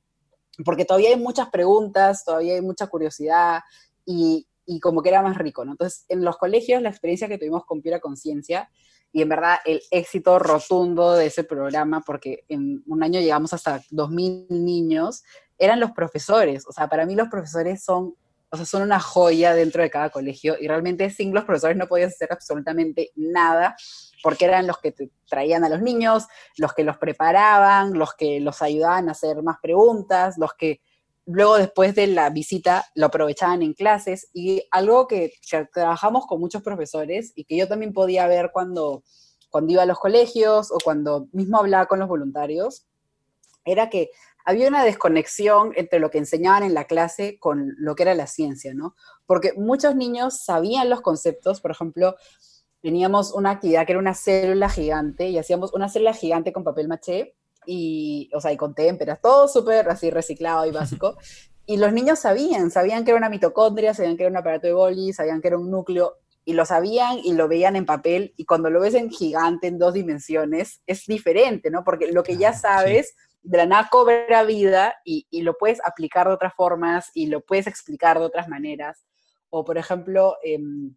porque todavía hay muchas preguntas, todavía hay mucha curiosidad, y, como que era más rico, ¿no? Entonces, en los colegios, la experiencia que tuvimos con Pura Conciencia, y en verdad el éxito rotundo de ese programa, porque en un año llegamos hasta 2.000 niños, eran los profesores. O sea, para mí los profesores son, o sea, son una joya dentro de cada colegio, y realmente sin los profesores no podías hacer absolutamente nada, porque eran los que traían a los niños, los que los preparaban, los que los ayudaban a hacer más preguntas, los que luego después de la visita lo aprovechaban en clases y algo que, trabajamos con muchos profesores y que yo también podía ver cuando, cuando iba a los colegios o cuando mismo hablaba con los voluntarios, era que había una desconexión entre lo que enseñaban en la clase con lo que era la ciencia, ¿no? Porque muchos niños sabían los conceptos, por ejemplo, teníamos una actividad que era una célula gigante y hacíamos una célula gigante con papel maché y, o sea, y con témperas, todo súper así reciclado y básico. y los niños sabían, sabían que era una mitocondria, sabían que era un aparato de Golgi, sabían que era un núcleo, y lo sabían y lo veían en papel, y cuando lo ves en gigante, en dos dimensiones, es diferente, ¿no? Porque lo que ya sabes, de la nada cobra vida y, y, lo puedes aplicar de otras formas y lo puedes explicar de otras maneras. O, por ejemplo, em,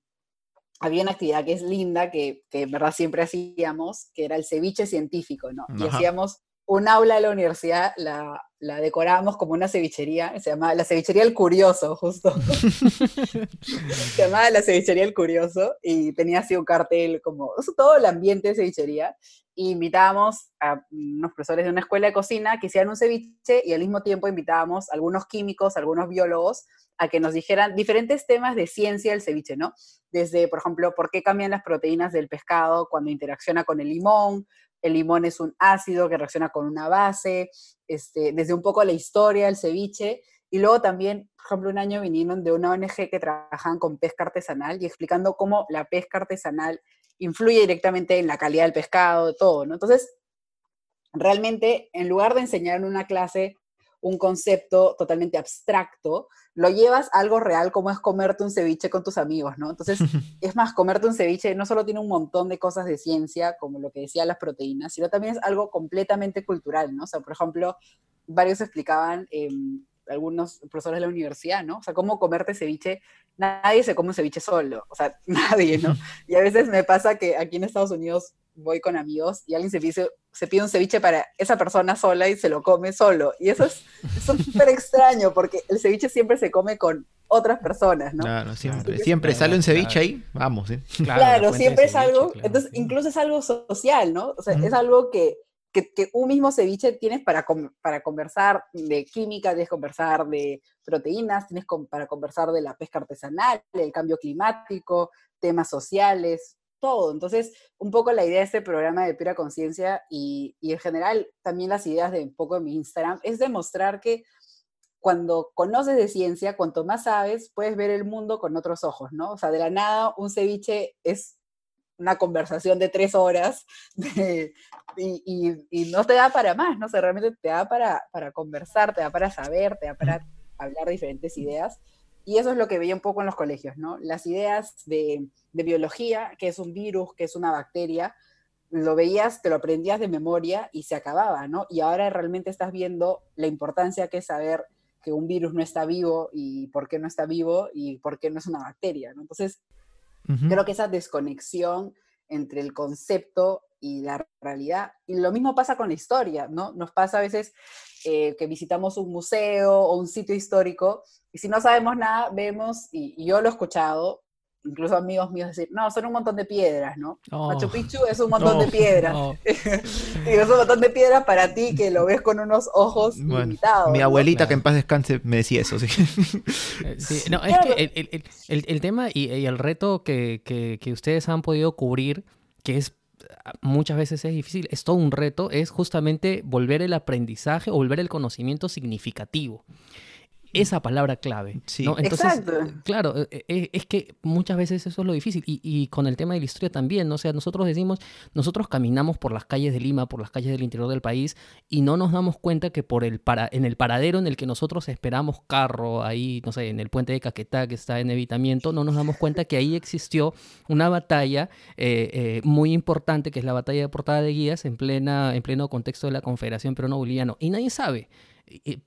había una actividad que es linda, que, que en verdad siempre hacíamos, que era el ceviche científico, ¿no? Y hacíamos un aula de la universidad la, la decoramos como una cevichería, se llama la cevichería El Curioso, justo. se llamaba la cevichería El Curioso y tenía así un cartel como todo el ambiente de cevichería. Y invitábamos a unos profesores de una escuela de cocina que hicieran un ceviche y al mismo tiempo invitábamos a algunos químicos, algunos biólogos a que nos dijeran diferentes temas de ciencia del ceviche, ¿no? Desde, por ejemplo, por qué cambian las proteínas del pescado cuando interacciona con el limón, el limón es un ácido que reacciona con una base, este, desde un poco la historia del ceviche, y luego también, por ejemplo, un año vinieron de una ONG que trabajan con pesca artesanal y explicando cómo la pesca artesanal influye directamente en la calidad del pescado, de todo, ¿no? Entonces, realmente, en lugar de enseñar en una clase un concepto totalmente abstracto, lo llevas a algo real como es comerte un ceviche con tus amigos, ¿no? Entonces, es más, comerte un ceviche no solo tiene un montón de cosas de ciencia, como lo que decía las proteínas, sino también es algo completamente cultural, ¿no? O sea, por ejemplo, varios explicaban, em, algunos profesores de la universidad, ¿no? O sea, cómo comerte ceviche, nadie se come un ceviche solo, o sea, nadie, ¿no? Y a veces me pasa que aquí en Estados Unidos voy con amigos y alguien se pide, se pide un ceviche para esa persona sola y se lo come solo. Y eso es súper extraño porque el ceviche siempre se come con otras personas, ¿no? Claro, siempre, siempre sale un ceviche ahí, vamos, ¿eh? Claro, siempre es algo, entonces incluso es algo social, ¿no? O sea, es algo que, que, un mismo ceviche tienes para, para conversar de química, tienes conversar de proteínas, tienes para conversar de la pesca artesanal, del cambio climático, temas sociales, todo. Entonces, un poco la idea de este programa de Pura Conciencia y, en general también las ideas de un poco de mi Instagram es demostrar que cuando conoces de ciencia, cuanto más sabes, puedes ver el mundo con otros ojos, ¿no? O sea, de la nada, un ceviche es una conversación de tres horas y, no te da para más, ¿no? O sea, realmente te da para, para conversar, te da para saber, te da para hablar diferentes ideas. Y eso es lo que veía un poco en los colegios, ¿no? Las ideas de, biología, que es un virus, que es una bacteria, lo veías, te lo aprendías de memoria y se acababa, ¿no? Y ahora realmente estás viendo la importancia que es saber que un virus no está vivo y por qué no está vivo y por qué no es una bacteria, ¿no? Entonces, creo que esa desconexión entre el concepto y la realidad, y lo mismo pasa con la historia, ¿no? Nos pasa a veces eh, que visitamos un museo o un sitio histórico y si no sabemos nada, vemos, y, yo lo he escuchado, incluso amigos míos decir, no, son un montón de piedras, ¿no? Machu oh. Picchu es un montón de piedras. es un montón de piedras para ti que lo ves con unos ojos limitados. Mi abuelita, que en paz descanse, me decía eso, sí. Eh, no, es que el, tema y, el reto que, que ustedes han podido cubrir, que es muchas veces es difícil, es todo un reto, es justamente volver el aprendizaje o volver el conocimiento significativo esa palabra clave. ¿no? Entonces, claro, e, e, es que muchas veces eso es lo difícil. Y, con el tema de la historia también, ¿no? O sea, nosotros decimos, nosotros caminamos por las calles de Lima, por las calles del interior del país, y no nos damos cuenta que por el para, en el paradero en el que nosotros esperamos carro, ahí, no sé, en el puente de Caquetá, que está en evitamiento, no nos damos cuenta que ahí existió una batalla eh, eh, muy importante, que es la batalla de Portada de Guías, en, plena, en pleno contexto de la Confederación Peruano-Boliviano. Y nadie sabe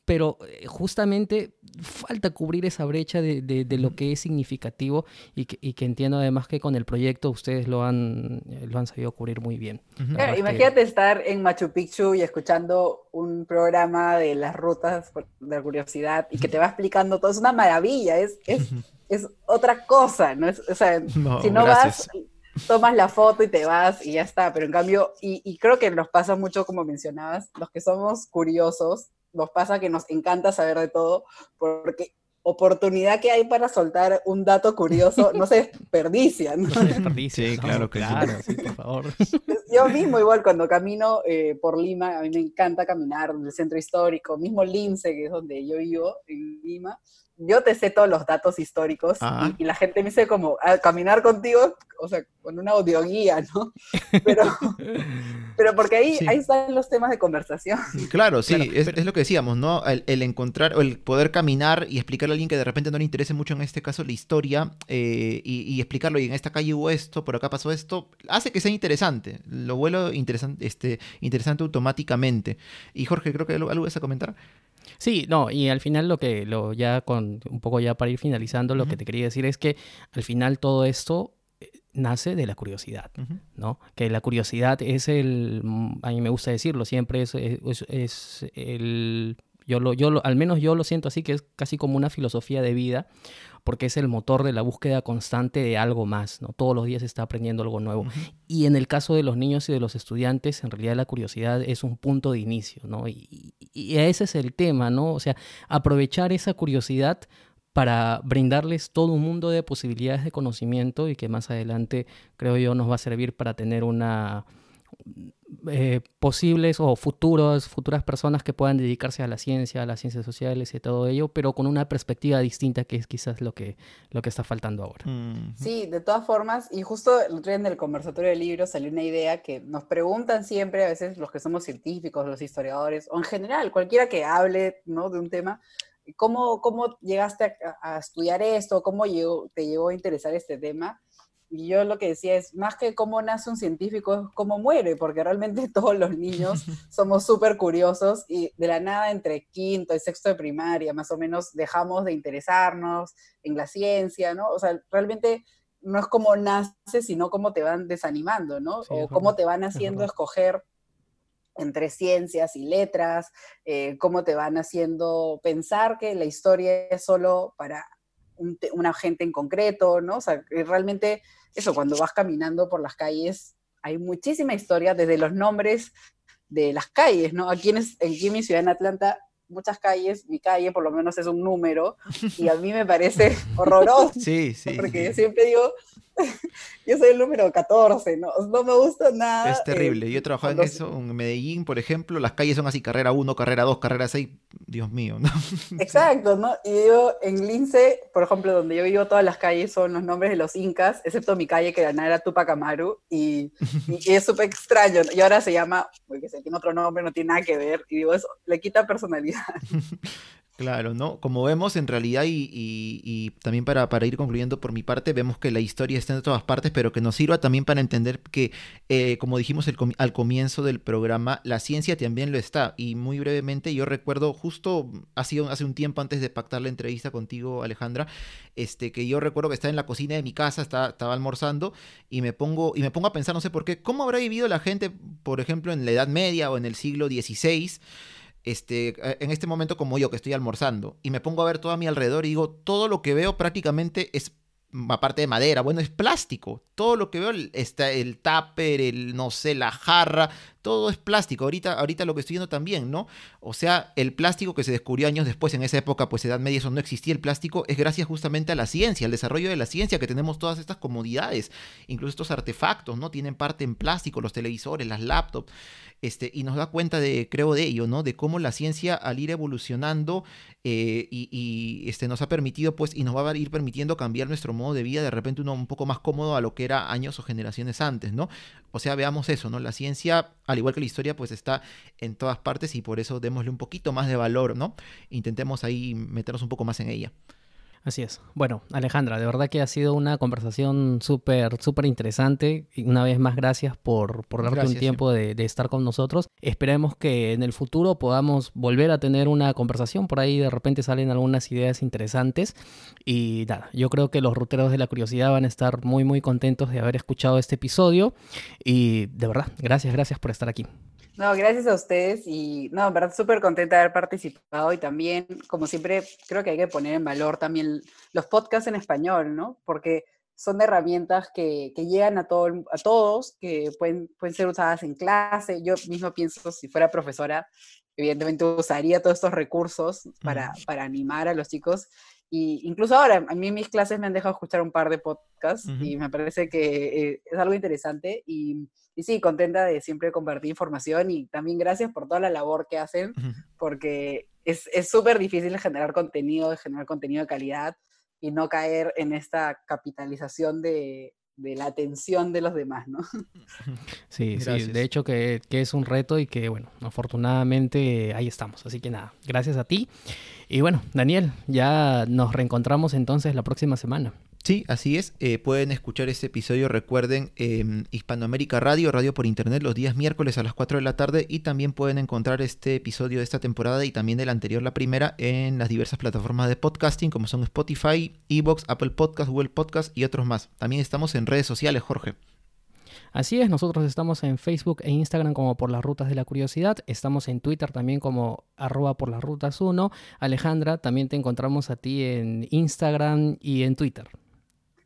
pero eh, justamente falta cubrir esa brecha de, lo que es significativo y que, entiendo además que con el proyecto ustedes lo han, eh, lo han sabido cubrir muy bien. imagínate estar en Machu Picchu y escuchando un programa de las rutas de la curiosidad y que te va explicando todo, es una maravilla, es, es, es otra cosa, ¿no? Es, o sea, si no vas tomas la foto y te vas y ya está, pero en cambio, y, y, creo que nos pasa mucho, como mencionabas, los que somos curiosos, nos pasa que nos encanta saber de todo, porque oportunidad que hay para soltar un dato curioso no se desperdicia. ¿no? se desperdicia, sí, claro, claro, sí, por favor. Yo mismo igual cuando camino eh, por Lima, a mí me encanta caminar en el centro histórico, mismo Lince, que es donde yo vivo, en Lima, yo te sé todos los datos históricos y, la gente me dice como, a caminar contigo, o sea, con una audioguía, ¿no? Pero, pero porque ahí, ahí están los temas de conversación. Claro, sí, es, lo que decíamos, ¿no? El, encontrar, o el poder caminar y explicarle a alguien que de repente no le interese mucho en este caso la historia eh, y, explicarlo, y en esta calle hubo esto, por acá pasó esto, hace que sea interesante, lo vuelvo interesante, este, interesante automáticamente. Y Jorge, creo que algo, algo vas a comentar. Sí, no, y al final lo que, lo ya con, un poco ya para ir finalizando, lo que te quería decir es que al final todo esto eh, nace de la curiosidad, ¿no? Que la curiosidad es el, a mí me gusta decirlo, siempre es, es, el, yo lo, yo al menos yo lo siento así, que es casi como una filosofía de vida, porque es el motor de la búsqueda constante de algo más, ¿no? Todos los días se está aprendiendo algo nuevo. Y en el caso de los niños y de los estudiantes, en realidad la curiosidad es un punto de inicio, ¿no? Y, ese es el tema, ¿no? O sea, aprovechar esa curiosidad para brindarles todo un mundo de posibilidades de conocimiento y que más adelante, creo yo, nos va a servir para tener una eh, posibles o futuros, futuras personas que puedan dedicarse a la ciencia, a las ciencias sociales y todo ello, pero con una perspectiva distinta que es quizás lo que, lo que está faltando ahora. Sí, de todas formas, y justo el otro día en el conversatorio de libros salió una idea que nos preguntan siempre, a veces los que somos científicos, los historiadores, o en general, cualquiera que hable ¿no? de un tema, ¿cómo, cómo llegaste a, estudiar esto? ¿Cómo llegó, te llegó a interesar este tema? Y yo lo que decía es, más que cómo nace un científico, es cómo muere, porque realmente todos los niños somos súper curiosos y de la nada entre quinto y sexto de primaria, más o menos, dejamos de interesarnos en la ciencia, ¿no? O sea, realmente no es como nace, sino cómo te van desanimando, ¿no? o cómo te van haciendo escoger entre ciencias y letras, eh, cómo te van haciendo pensar que la historia es solo para una gente en concreto, ¿no? O sea, realmente eso, cuando vas caminando por las calles, hay muchísima historia, desde los nombres de las calles, ¿no? Aquí en, aquí en mi ciudad, en Atlanta, muchas calles, mi calle por lo menos es un número, y a mí me parece horroroso. Sí, sí. Porque siempre digo, yo soy el número 14, ¿no? No me gusta nada. Es terrible. yo he trabajado en eso, en Medellín, por ejemplo, las calles son así, carrera 1, carrera 2, carrera 6, Dios mío, ¿no? Exacto, ¿no? Y yo en Lince, por ejemplo, donde yo vivo, todas las calles son los nombres de los incas, excepto mi calle que era Tupac Amaru, y, y es súper extraño. Y ahora se llama, porque se tiene otro nombre, no tiene nada que ver, y digo, eso le quita personalidad. Claro, ¿no? Como vemos en realidad y, también para, ir concluyendo por mi parte, vemos que la historia está en todas partes, pero que nos sirva también para entender que, eh, como dijimos al comienzo del programa, la ciencia también lo está. Y muy brevemente, yo recuerdo justo hace, hace un tiempo antes de pactar la entrevista contigo, Alejandra, este, que yo recuerdo que estaba en la cocina de mi casa, estaba, estaba almorzando y me, pongo, y me pongo a pensar, no sé por qué, ¿cómo habrá vivido la gente, por ejemplo, en la Edad Media o en el siglo XVI? Este, en este momento como yo que estoy almorzando y me pongo a ver todo a mi alrededor y digo, todo lo que veo prácticamente es aparte de madera, bueno, es plástico. Todo lo que veo, está el tupper, el, no sé, la jarra, todo es plástico. Ahorita, ahorita lo que estoy viendo también, ¿no? O sea, el plástico que se descubrió años después, en esa época, pues Edad Media, eso no existía el plástico, es gracias justamente a la ciencia, al desarrollo de la ciencia, que tenemos todas estas comodidades, incluso estos artefactos, ¿no? Tienen parte en plástico, los televisores, las laptops. Este, y nos da cuenta de, creo, de ello, ¿no? De cómo la ciencia al ir evolucionando eh, y, este, nos ha permitido, pues, y nos va a ir permitiendo cambiar nuestro modo de vida, de repente uno un poco más cómodo a lo que era años o generaciones antes, ¿no? O sea, veamos eso, ¿no? La ciencia, al igual que la historia, pues está en todas partes y por eso démosle un poquito más de valor, ¿no? Intentemos ahí meternos un poco más en ella. Así es. Bueno, Alejandra, de verdad que ha sido una conversación súper, súper interesante. Y una vez más, gracias por, por darte un tiempo de, estar con nosotros. Esperemos que en el futuro podamos volver a tener una conversación. Por ahí de repente salen algunas ideas interesantes. Y nada, yo creo que los ruteros de la curiosidad van a estar muy, muy contentos de haber escuchado este episodio. Y de verdad, gracias, gracias por estar aquí. No, gracias a ustedes y no, en verdad súper contenta de haber participado y también, como siempre, creo que hay que poner en valor también los podcasts en español, ¿no? Porque son herramientas que, que llegan a, todo, a todos, que pueden, pueden ser usadas en clase. Yo mismo pienso, si fuera profesora, evidentemente usaría todos estos recursos para, para animar a los chicos y incluso ahora, a mí mis clases me han dejado escuchar un par de podcasts y me parece que eh, es algo interesante. Y, y, sí, contenta de siempre compartir información y también gracias por toda la labor que hacen, porque es súper difícil generar contenido, generar contenido de calidad y no caer en esta capitalización de, de la atención de los demás, ¿no? Sí, sí, de hecho que, que, es un reto y que, bueno, afortunadamente ahí estamos. Así que nada, gracias a ti. Y bueno, Daniel, ya nos reencontramos entonces la próxima semana. Sí, así es. Eh, pueden escuchar este episodio, recuerden, eh, Hispanoamérica Radio, radio por internet, los días miércoles a las 4 de la tarde. Y también pueden encontrar este episodio de esta temporada y también del anterior, la primera, en las diversas plataformas de podcasting, como son Spotify, Evox, Apple Podcast, Google Podcast y otros más. También estamos en redes sociales, Jorge. Así es, nosotros estamos en Facebook e Instagram como por las rutas de la curiosidad, estamos en Twitter también como arroba por las rutas 1. Alejandra, también te encontramos a ti en Instagram y en Twitter.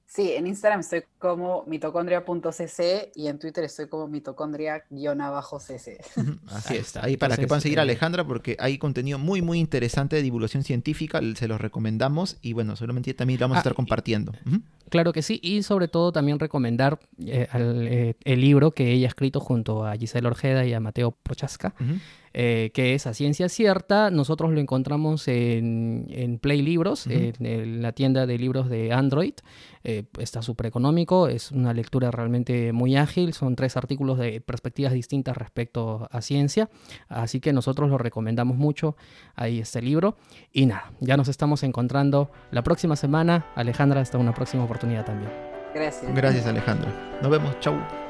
Sí, en Instagram estoy como mitocondria.cc y en Twitter estoy como mitocondria-cc. Así está. Ahí para que puedan seguir a Alejandra porque hay contenido muy, muy interesante de divulgación científica, se los recomendamos y bueno, solamente también lo vamos a ah, estar compartiendo. Claro que sí, y sobre todo también recomendar eh, eh, el libro que ella ha escrito junto a Gisela Orjeda y a Mateo Prochaska. Eh, que es a ciencia cierta. Nosotros lo encontramos en, Play Libros, en, la tienda de libros de Android. Eh, está súper económico, es una lectura realmente muy ágil, son tres artículos de perspectivas distintas respecto a ciencia, así que nosotros lo recomendamos mucho ahí este libro. Y nada, ya nos estamos encontrando la próxima semana. Alejandra, hasta una próxima oportunidad también. Gracias. Gracias Alejandra. Nos vemos, chau.